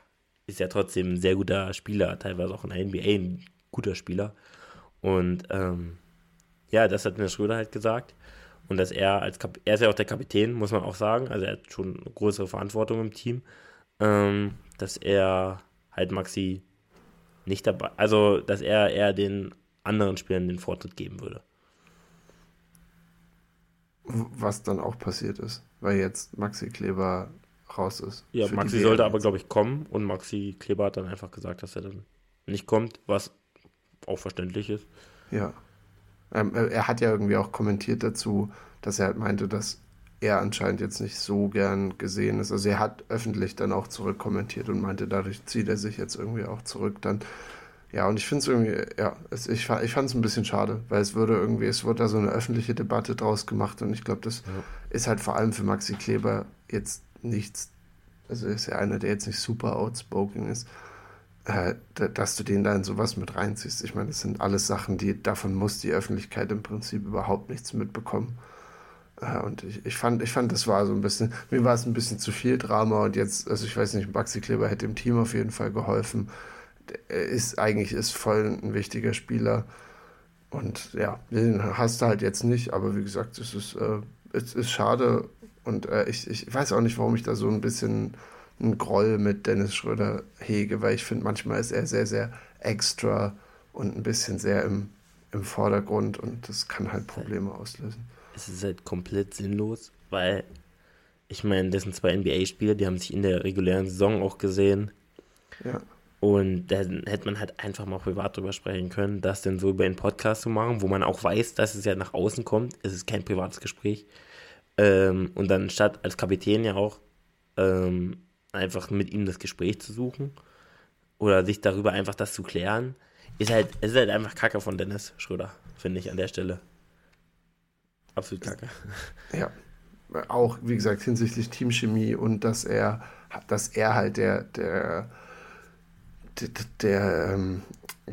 ist ja trotzdem ein sehr guter Spieler, teilweise auch in der NBA ein guter Spieler. Und ähm, ja, das hat Dennis Schröder halt gesagt. Und dass er als Kap er ist ja auch der Kapitän, muss man auch sagen. Also er hat schon eine größere Verantwortung im Team. Ähm, dass er halt Maxi nicht dabei, also dass er eher den anderen Spielern den Vortritt geben würde
was dann auch passiert ist, weil jetzt Maxi Kleber raus ist.
Ja, Maxi sollte aber, glaube ich, kommen und Maxi Kleber hat dann einfach gesagt, dass er dann nicht kommt, was auch verständlich ist.
Ja. Ähm, er hat ja irgendwie auch kommentiert dazu, dass er halt meinte, dass er anscheinend jetzt nicht so gern gesehen ist. Also er hat öffentlich dann auch zurückkommentiert und meinte, dadurch zieht er sich jetzt irgendwie auch zurück. Dann ja, und ich finde es irgendwie, ja, es, ich, ich fand es ein bisschen schade, weil es würde irgendwie, es wurde da so eine öffentliche Debatte draus gemacht und ich glaube, das ja. ist halt vor allem für Maxi Kleber jetzt nichts, also ist ja einer, der jetzt nicht super outspoken ist, äh, dass du den da in sowas mit reinziehst. Ich meine, das sind alles Sachen, die, davon muss die Öffentlichkeit im Prinzip überhaupt nichts mitbekommen. Äh, und ich, ich, fand, ich fand, das war so ein bisschen, mir war es ein bisschen zu viel Drama und jetzt, also ich weiß nicht, Maxi Kleber hätte dem Team auf jeden Fall geholfen ist eigentlich ist voll ein wichtiger Spieler. Und ja, den hast du halt jetzt nicht, aber wie gesagt, es ist, äh, es ist schade. Und äh, ich, ich weiß auch nicht, warum ich da so ein bisschen einen Groll mit Dennis Schröder hege, weil ich finde, manchmal ist er sehr, sehr extra und ein bisschen sehr im, im Vordergrund und das kann halt Probleme auslösen.
Es ist halt komplett sinnlos, weil ich meine, das sind zwei NBA-Spieler, die haben sich in der regulären Saison auch gesehen.
Ja.
Und dann hätte man halt einfach mal privat drüber sprechen können, das denn so über einen Podcast zu machen, wo man auch weiß, dass es ja nach außen kommt. Es ist kein privates Gespräch. Ähm, und dann statt als Kapitän ja auch ähm, einfach mit ihm das Gespräch zu suchen oder sich darüber einfach das zu klären, ist halt, ist halt einfach Kacke von Dennis Schröder, finde ich an der Stelle. Absolut Kacke.
Ja. Auch, wie gesagt, hinsichtlich Teamchemie und dass er, dass er halt der, der der, der ähm,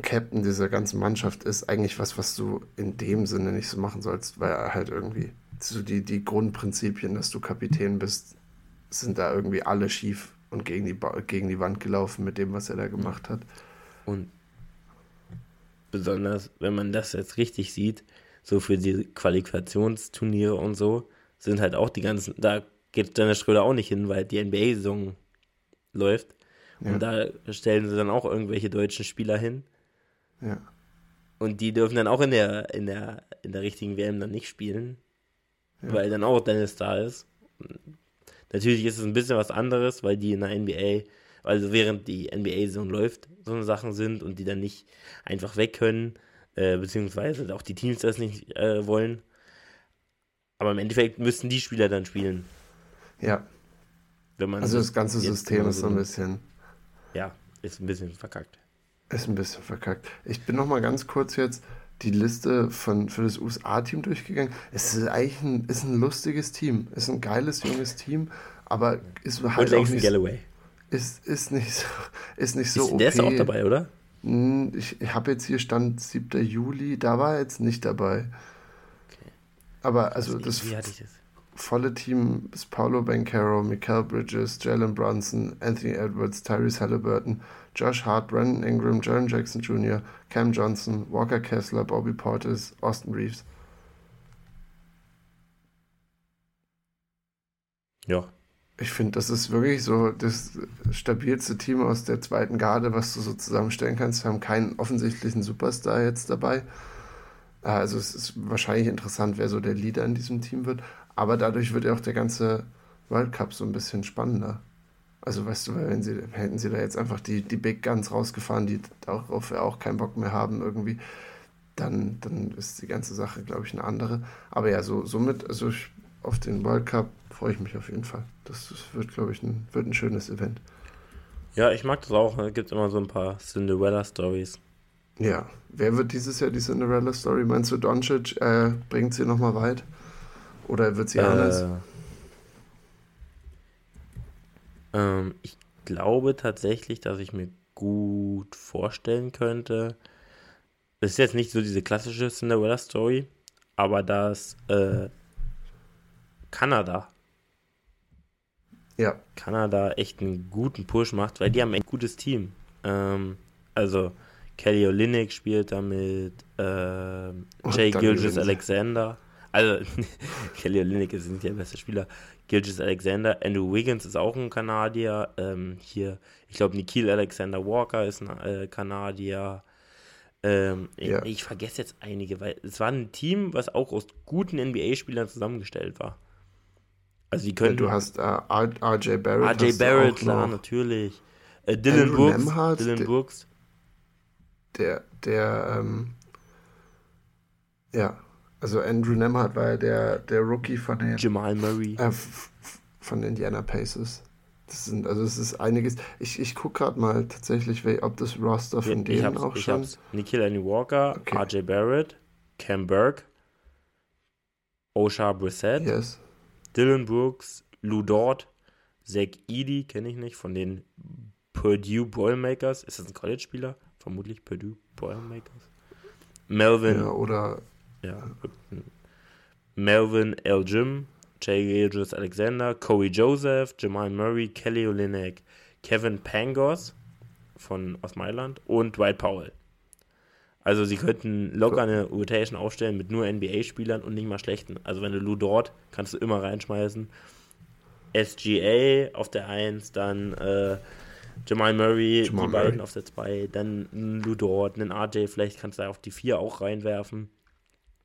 Captain dieser ganzen Mannschaft ist eigentlich was, was du in dem Sinne nicht so machen sollst, weil er halt irgendwie so die, die Grundprinzipien, dass du Kapitän bist, sind da irgendwie alle schief und gegen die, gegen die Wand gelaufen mit dem, was er da gemacht hat.
Und besonders, wenn man das jetzt richtig sieht, so für die Qualifikationsturniere und so, sind halt auch die ganzen, da geht Dennis Schröder auch nicht hin, weil die NBA-Saison läuft. Ja. Und da stellen sie dann auch irgendwelche deutschen Spieler hin.
Ja.
Und die dürfen dann auch in der, in der, in der richtigen WM dann nicht spielen, ja. weil dann auch Dennis da ist. Natürlich ist es ein bisschen was anderes, weil die in der NBA, also während die NBA-Saison läuft, so eine Sachen sind und die dann nicht einfach weg können, äh, beziehungsweise auch die Teams das nicht äh, wollen. Aber im Endeffekt müssten die Spieler dann spielen.
Ja. also das ganze System ist so ein bisschen.
Ja, ist ein bisschen verkackt.
Ist ein bisschen verkackt. Ich bin noch mal ganz kurz jetzt die Liste von, für das USA-Team durchgegangen. Es ist eigentlich ein, ist ein lustiges Team. Es ist ein geiles, junges Team, aber ist halt
Und auch nicht, Galloway.
Ist, ist nicht so, ist nicht so ist,
okay. Der ist auch dabei, oder?
Hm, ich, ich habe jetzt hier Stand 7. Juli, da war er jetzt nicht dabei. Okay. Aber also das, das volle Team ist Paulo Bancaro, Mikael Bridges, Jalen Brunson, Anthony Edwards, Tyrese Halliburton, Josh Hart, Brandon Ingram, Jaron Jackson Jr., Cam Johnson, Walker Kessler, Bobby Portis, Austin Reeves.
Ja.
Ich finde, das ist wirklich so das stabilste Team aus der zweiten Garde, was du so zusammenstellen kannst. Wir haben keinen offensichtlichen Superstar jetzt dabei. Also es ist wahrscheinlich interessant, wer so der Leader in diesem Team wird. Aber dadurch wird ja auch der ganze World Cup so ein bisschen spannender. Also weißt du, wenn sie, hätten sie da jetzt einfach die, die Big Guns rausgefahren, die darauf ja auch keinen Bock mehr haben irgendwie, dann, dann ist die ganze Sache, glaube ich, eine andere. Aber ja, so, somit, also ich, auf den World Cup freue ich mich auf jeden Fall. Das, das wird, glaube ich, ein, wird ein schönes Event.
Ja, ich mag das auch. Es gibt immer so ein paar Cinderella-Stories.
Ja, wer wird dieses Jahr die Cinderella-Story? Meinst du, Doncic äh, bringt sie nochmal weit? Oder wird sie anders? Äh,
ähm, ich glaube tatsächlich, dass ich mir gut vorstellen könnte. Es ist jetzt nicht so diese klassische Cinderella-Story, aber dass äh, Kanada
ja.
Kanada echt einen guten Push macht, weil die haben ein gutes Team. Ähm, also Kelly Olynyk spielt damit, äh, Jay Gilgis Alexander. Also, Kelly Olynyk ist nicht der beste Spieler. Gilgis Alexander. Andrew Wiggins ist auch ein Kanadier. Ähm, hier, ich glaube, Nikhil Alexander Walker ist ein äh, Kanadier. Ähm, ja. ich, ich, vergesse jetzt einige, weil es war ein Team, was auch aus guten NBA-Spielern zusammengestellt war. Also die können.
Ja, du hast äh, RJ Barrett.
RJ Barrett, klar, natürlich. Äh, Dylan Andrew Brooks.
Nemhard,
Dylan Brooks.
Der, der, ähm, ja, also Andrew Nemhard war ja der, der Rookie von den
Jamal Murray.
Äh, von den Indiana Pacers. Das sind, also es ist einiges. Ich, ich gucke gerade mal tatsächlich, ob das Roster von ja, denen hab's, auch schon. Hab's.
Nikhil Annie Walker, okay. RJ Barrett, Cam Burke, Osha Brissett,
yes.
Dylan Brooks, Lou Dort, Zach Edey, kenne ich nicht, von den Purdue Boilermakers. Ist das ein College-Spieler? Vermutlich Purdue Boilermakers. Melvin.
Ja, oder
ja, Melvin L. Jim, Jay Gilgis Alexander, Corey Joseph, Jamal Murray, Kelly Olynyk, Kevin Pangos von aus Mailand und Dwight Powell. Also sie könnten locker eine Rotation aufstellen mit nur NBA-Spielern und nicht mal schlechten. Also wenn du Lou dort, kannst du immer reinschmeißen. SGA auf der 1, dann äh, Jamal Murray, Jamal die Murray. beiden auf der 2, dann Lou Dort, einen RJ, vielleicht kannst du da auf die 4 auch reinwerfen.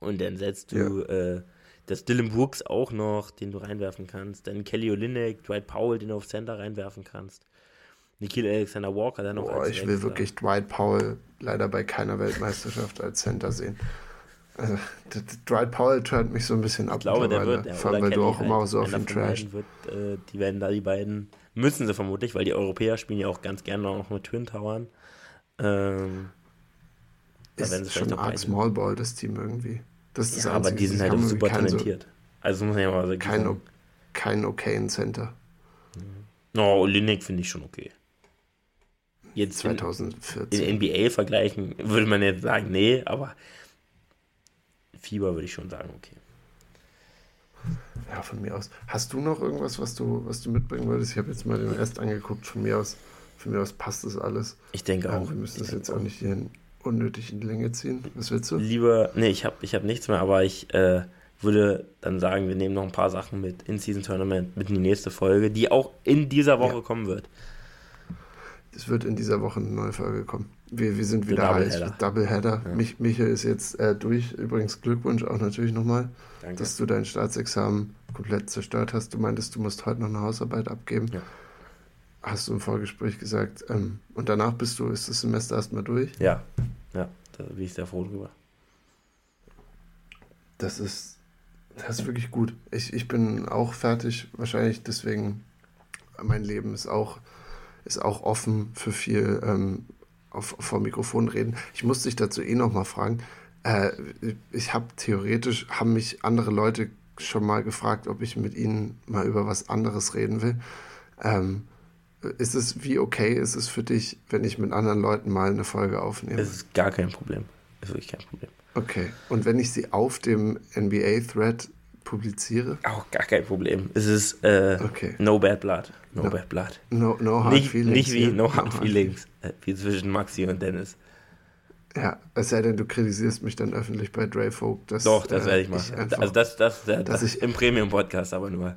Und dann setzt du ja. äh, das Dylan Brooks auch noch, den du reinwerfen kannst. Dann Kelly Olynyk, Dwight Powell, den du auf Center reinwerfen kannst. Nikhil Alexander Walker dann noch
Boah, ich will wirklich Dwight Powell leider bei keiner Weltmeisterschaft als Center sehen. Also, Dwight Powell turnt mich so ein bisschen ab.
Ich glaube, der wird,
Vor allem, weil du auch halt, immer so auf ihn trash.
Wird, äh, die werden da die beiden, müssen sie vermutlich, weil die Europäer spielen ja auch ganz gerne noch mit Twin Towern. Ähm,
ist schon arg Small Ball, das Team irgendwie. Das ist
ja, das aber die sind halt auch super talentiert. So, also muss man ja mal sagen.
Kein, kein okayen Center.
Oh, Linek finde ich schon okay.
Jetzt 2014.
In NBA vergleichen würde man jetzt sagen, nee, aber Fieber würde ich schon sagen, okay.
Ja, von mir aus. Hast du noch irgendwas, was du, was du mitbringen würdest? Ich habe jetzt mal den Rest angeguckt. Von mir aus, von mir aus passt das alles.
Ich denke
ja,
auch.
Wir müssen das jetzt auch nicht hier unnötig in die Länge ziehen. Was willst du?
Lieber, nee, ich habe ich hab nichts mehr, aber ich äh, würde dann sagen, wir nehmen noch ein paar Sachen mit In-Season Tournament mit in die nächste Folge, die auch in dieser Woche ja. kommen wird.
Es wird in dieser Woche eine neue Folge kommen. Wir, wir sind
Der
wieder heiß.
Doubleheader.
Doubleheader.
Ja.
Mich, Michael ist jetzt äh, durch. Übrigens Glückwunsch auch natürlich nochmal, dass du dein Staatsexamen komplett zerstört hast. Du meintest, du musst heute noch eine Hausarbeit abgeben.
Ja.
Hast du im Vorgespräch gesagt. Ähm, und danach bist du, ist das Semester erstmal durch.
ja, ja, da bin ich sehr froh drüber.
Das ist, das ist wirklich gut. Ich, ich bin auch fertig, wahrscheinlich deswegen, mein Leben ist auch, ist auch offen für viel ähm, auf, vor Mikrofon reden. Ich muss dich dazu eh nochmal fragen. Äh, ich habe theoretisch, haben mich andere Leute schon mal gefragt, ob ich mit ihnen mal über was anderes reden will. Ähm, ist es, wie okay ist es für dich, wenn ich mit anderen Leuten mal eine Folge aufnehme?
Das ist gar kein Problem. Das ist wirklich kein Problem.
Okay. Und wenn ich sie auf dem NBA-Thread publiziere?
Auch gar kein Problem. Es ist äh,
Okay.
no bad blood. No,
No.
bad blood.
No, no hard
Nicht,
feelings.
nicht wie
hier.
no hard feelings. Äh, wie zwischen Maxi und Dennis.
Ja, es sei denn, du kritisierst mich dann öffentlich bei Dre Folk. Dass,
Doch, das
äh,
werde ich machen.
einfach-
also das, das, das,
dass
das
ich-
im Premium-Podcast, aber nur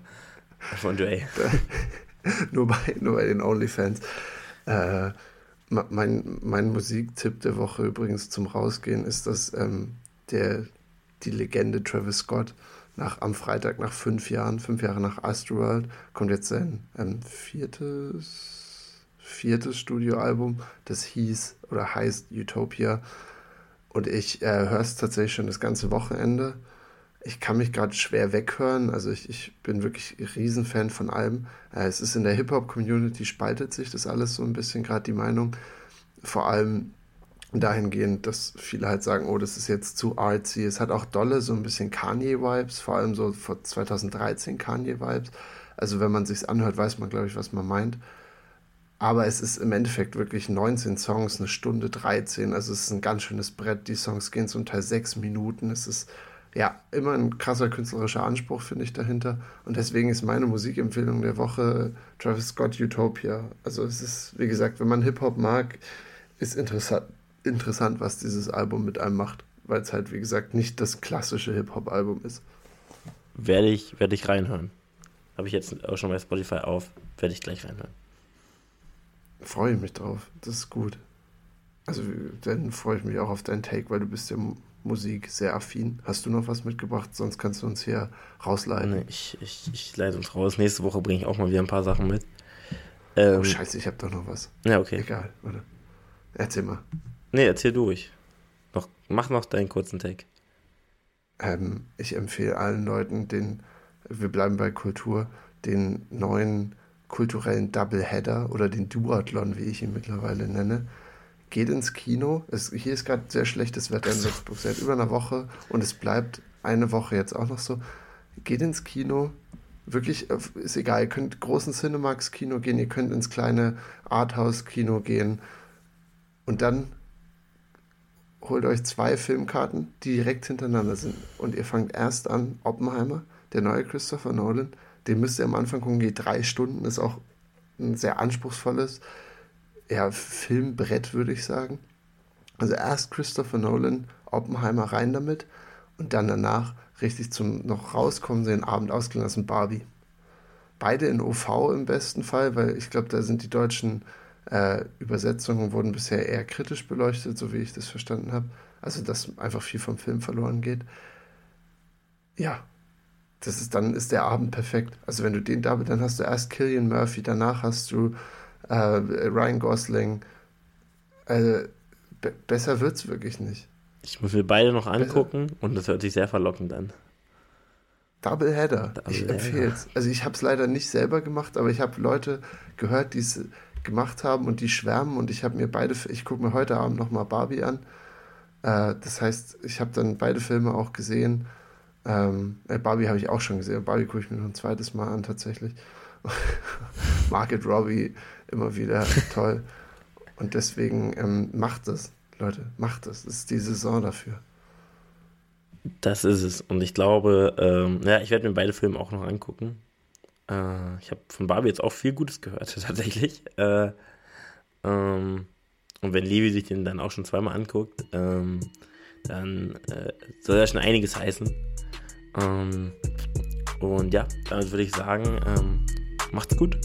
von Dre.
nur, bei, nur bei den OnlyFans. Äh, mein, mein Musiktipp der Woche übrigens zum Rausgehen ist, dass ähm, der, die Legende Travis Scott nach, am Freitag nach fünf Jahren, fünf Jahre nach Astroworld, kommt jetzt sein ähm, viertes, viertes Studioalbum. Das hieß oder heißt Utopia. Und ich äh, höre es tatsächlich schon das ganze Wochenende. Ich kann mich gerade schwer weghören. Also ich, ich bin wirklich Riesenfan von allem. Äh, es ist in der Hip-Hop-Community spaltet sich das alles so ein bisschen gerade die Meinung. Vor allem dahingehend, dass viele halt sagen, oh, das ist jetzt zu artsy. Es hat auch dolle so ein bisschen Kanye-Vibes, vor allem so vor 2013 Kanye-Vibes. Also wenn man sich's anhört, weiß man, glaube ich, was man meint. Aber es ist im Endeffekt wirklich 19 Songs, eine Stunde 13. Also es ist ein ganz schönes Brett. Die Songs gehen zum Teil sechs Minuten. Es ist ja immer ein krasser künstlerischer Anspruch, finde ich, dahinter. Und deswegen ist meine Musikempfehlung der Woche Travis Scott Utopia. Also es ist, wie gesagt, wenn man Hip-Hop mag, ist interessant, interessant, was dieses Album mit einem macht. Weil es halt, wie gesagt, nicht das klassische Hip-Hop-Album ist.
Werde ich, werde ich reinhören. Habe ich jetzt auch schon bei Spotify auf. Werde ich gleich reinhören.
Freue ich mich drauf. Das ist gut. Also dann freue ich mich auch auf deinen Take, weil du bist ja Musik sehr affin. Hast du noch was mitgebracht? Sonst kannst du uns hier rausleiten.
Nee, ich, ich, ich leite uns raus. Nächste Woche bringe ich auch mal wieder ein paar Sachen mit. Ähm,
Oh scheiße, ich habe doch noch was.
ja, okay.
Egal, warte. Erzähl mal.
Nee, erzähl durch. Noch, mach noch deinen kurzen Take.
Ähm, ich empfehle allen Leuten den, wir bleiben bei Kultur, den neuen kulturellen Doubleheader oder den Duathlon, wie ich ihn mittlerweile nenne. Geht ins Kino. Es, hier ist gerade sehr schlechtes Wetter in Würzburg seit über einer Woche und es bleibt eine Woche jetzt auch noch so. Geht ins Kino. Wirklich, äh, ist egal. Ihr könnt großen Cinemax-Kino gehen, ihr könnt ins kleine Arthouse-Kino gehen und dann holt euch zwei Filmkarten, die direkt hintereinander sind. Und ihr fangt erst an, Oppenheimer, der neue Christopher Nolan. Den müsst ihr am Anfang gucken, geht drei Stunden, ist auch ein sehr anspruchsvolles ja, Filmbrett, würde ich sagen. Also erst Christopher Nolan, Oppenheimer rein damit und dann danach richtig zum noch rauskommen, den Abend ausklingen lassen, Barbie. Beide in OV im besten Fall, weil ich glaube, da sind die deutschen äh, Übersetzungen wurden bisher eher kritisch beleuchtet, so wie ich das verstanden habe. Also, dass einfach viel vom Film verloren geht. Ja, das ist, dann ist der Abend perfekt. Also, wenn du den da, dann hast du erst Killian Murphy, danach hast du äh, Ryan Gosling. Also, be besser wird's wirklich nicht.
Ich muss mir beide noch angucken und das hört sich sehr verlockend an.
Doubleheader. Ich
Doubleheader.
empfehle es. Also ich habe es leider nicht selber gemacht, aber ich habe Leute gehört, die es gemacht haben und die schwärmen und ich habe mir beide, ich gucke mir heute Abend nochmal Barbie an. Äh, das heißt, ich habe dann beide Filme auch gesehen. Ähm, äh, Barbie habe ich auch schon gesehen. Barbie gucke ich mir noch ein zweites Mal an tatsächlich. Market Robbie immer wieder toll. Und deswegen ähm, macht das, Leute, macht das. Das ist die Saison dafür.
Das ist es. Und ich glaube, ähm, ja, ich werde mir beide Filme auch noch angucken. Äh, ich habe von Barbie jetzt auch viel Gutes gehört, tatsächlich. Äh, ähm, und wenn Levi sich den dann auch schon zweimal anguckt, ähm, dann äh, soll das schon einiges heißen. Ähm, und ja, damit würde ich sagen, ähm, Macht's gut.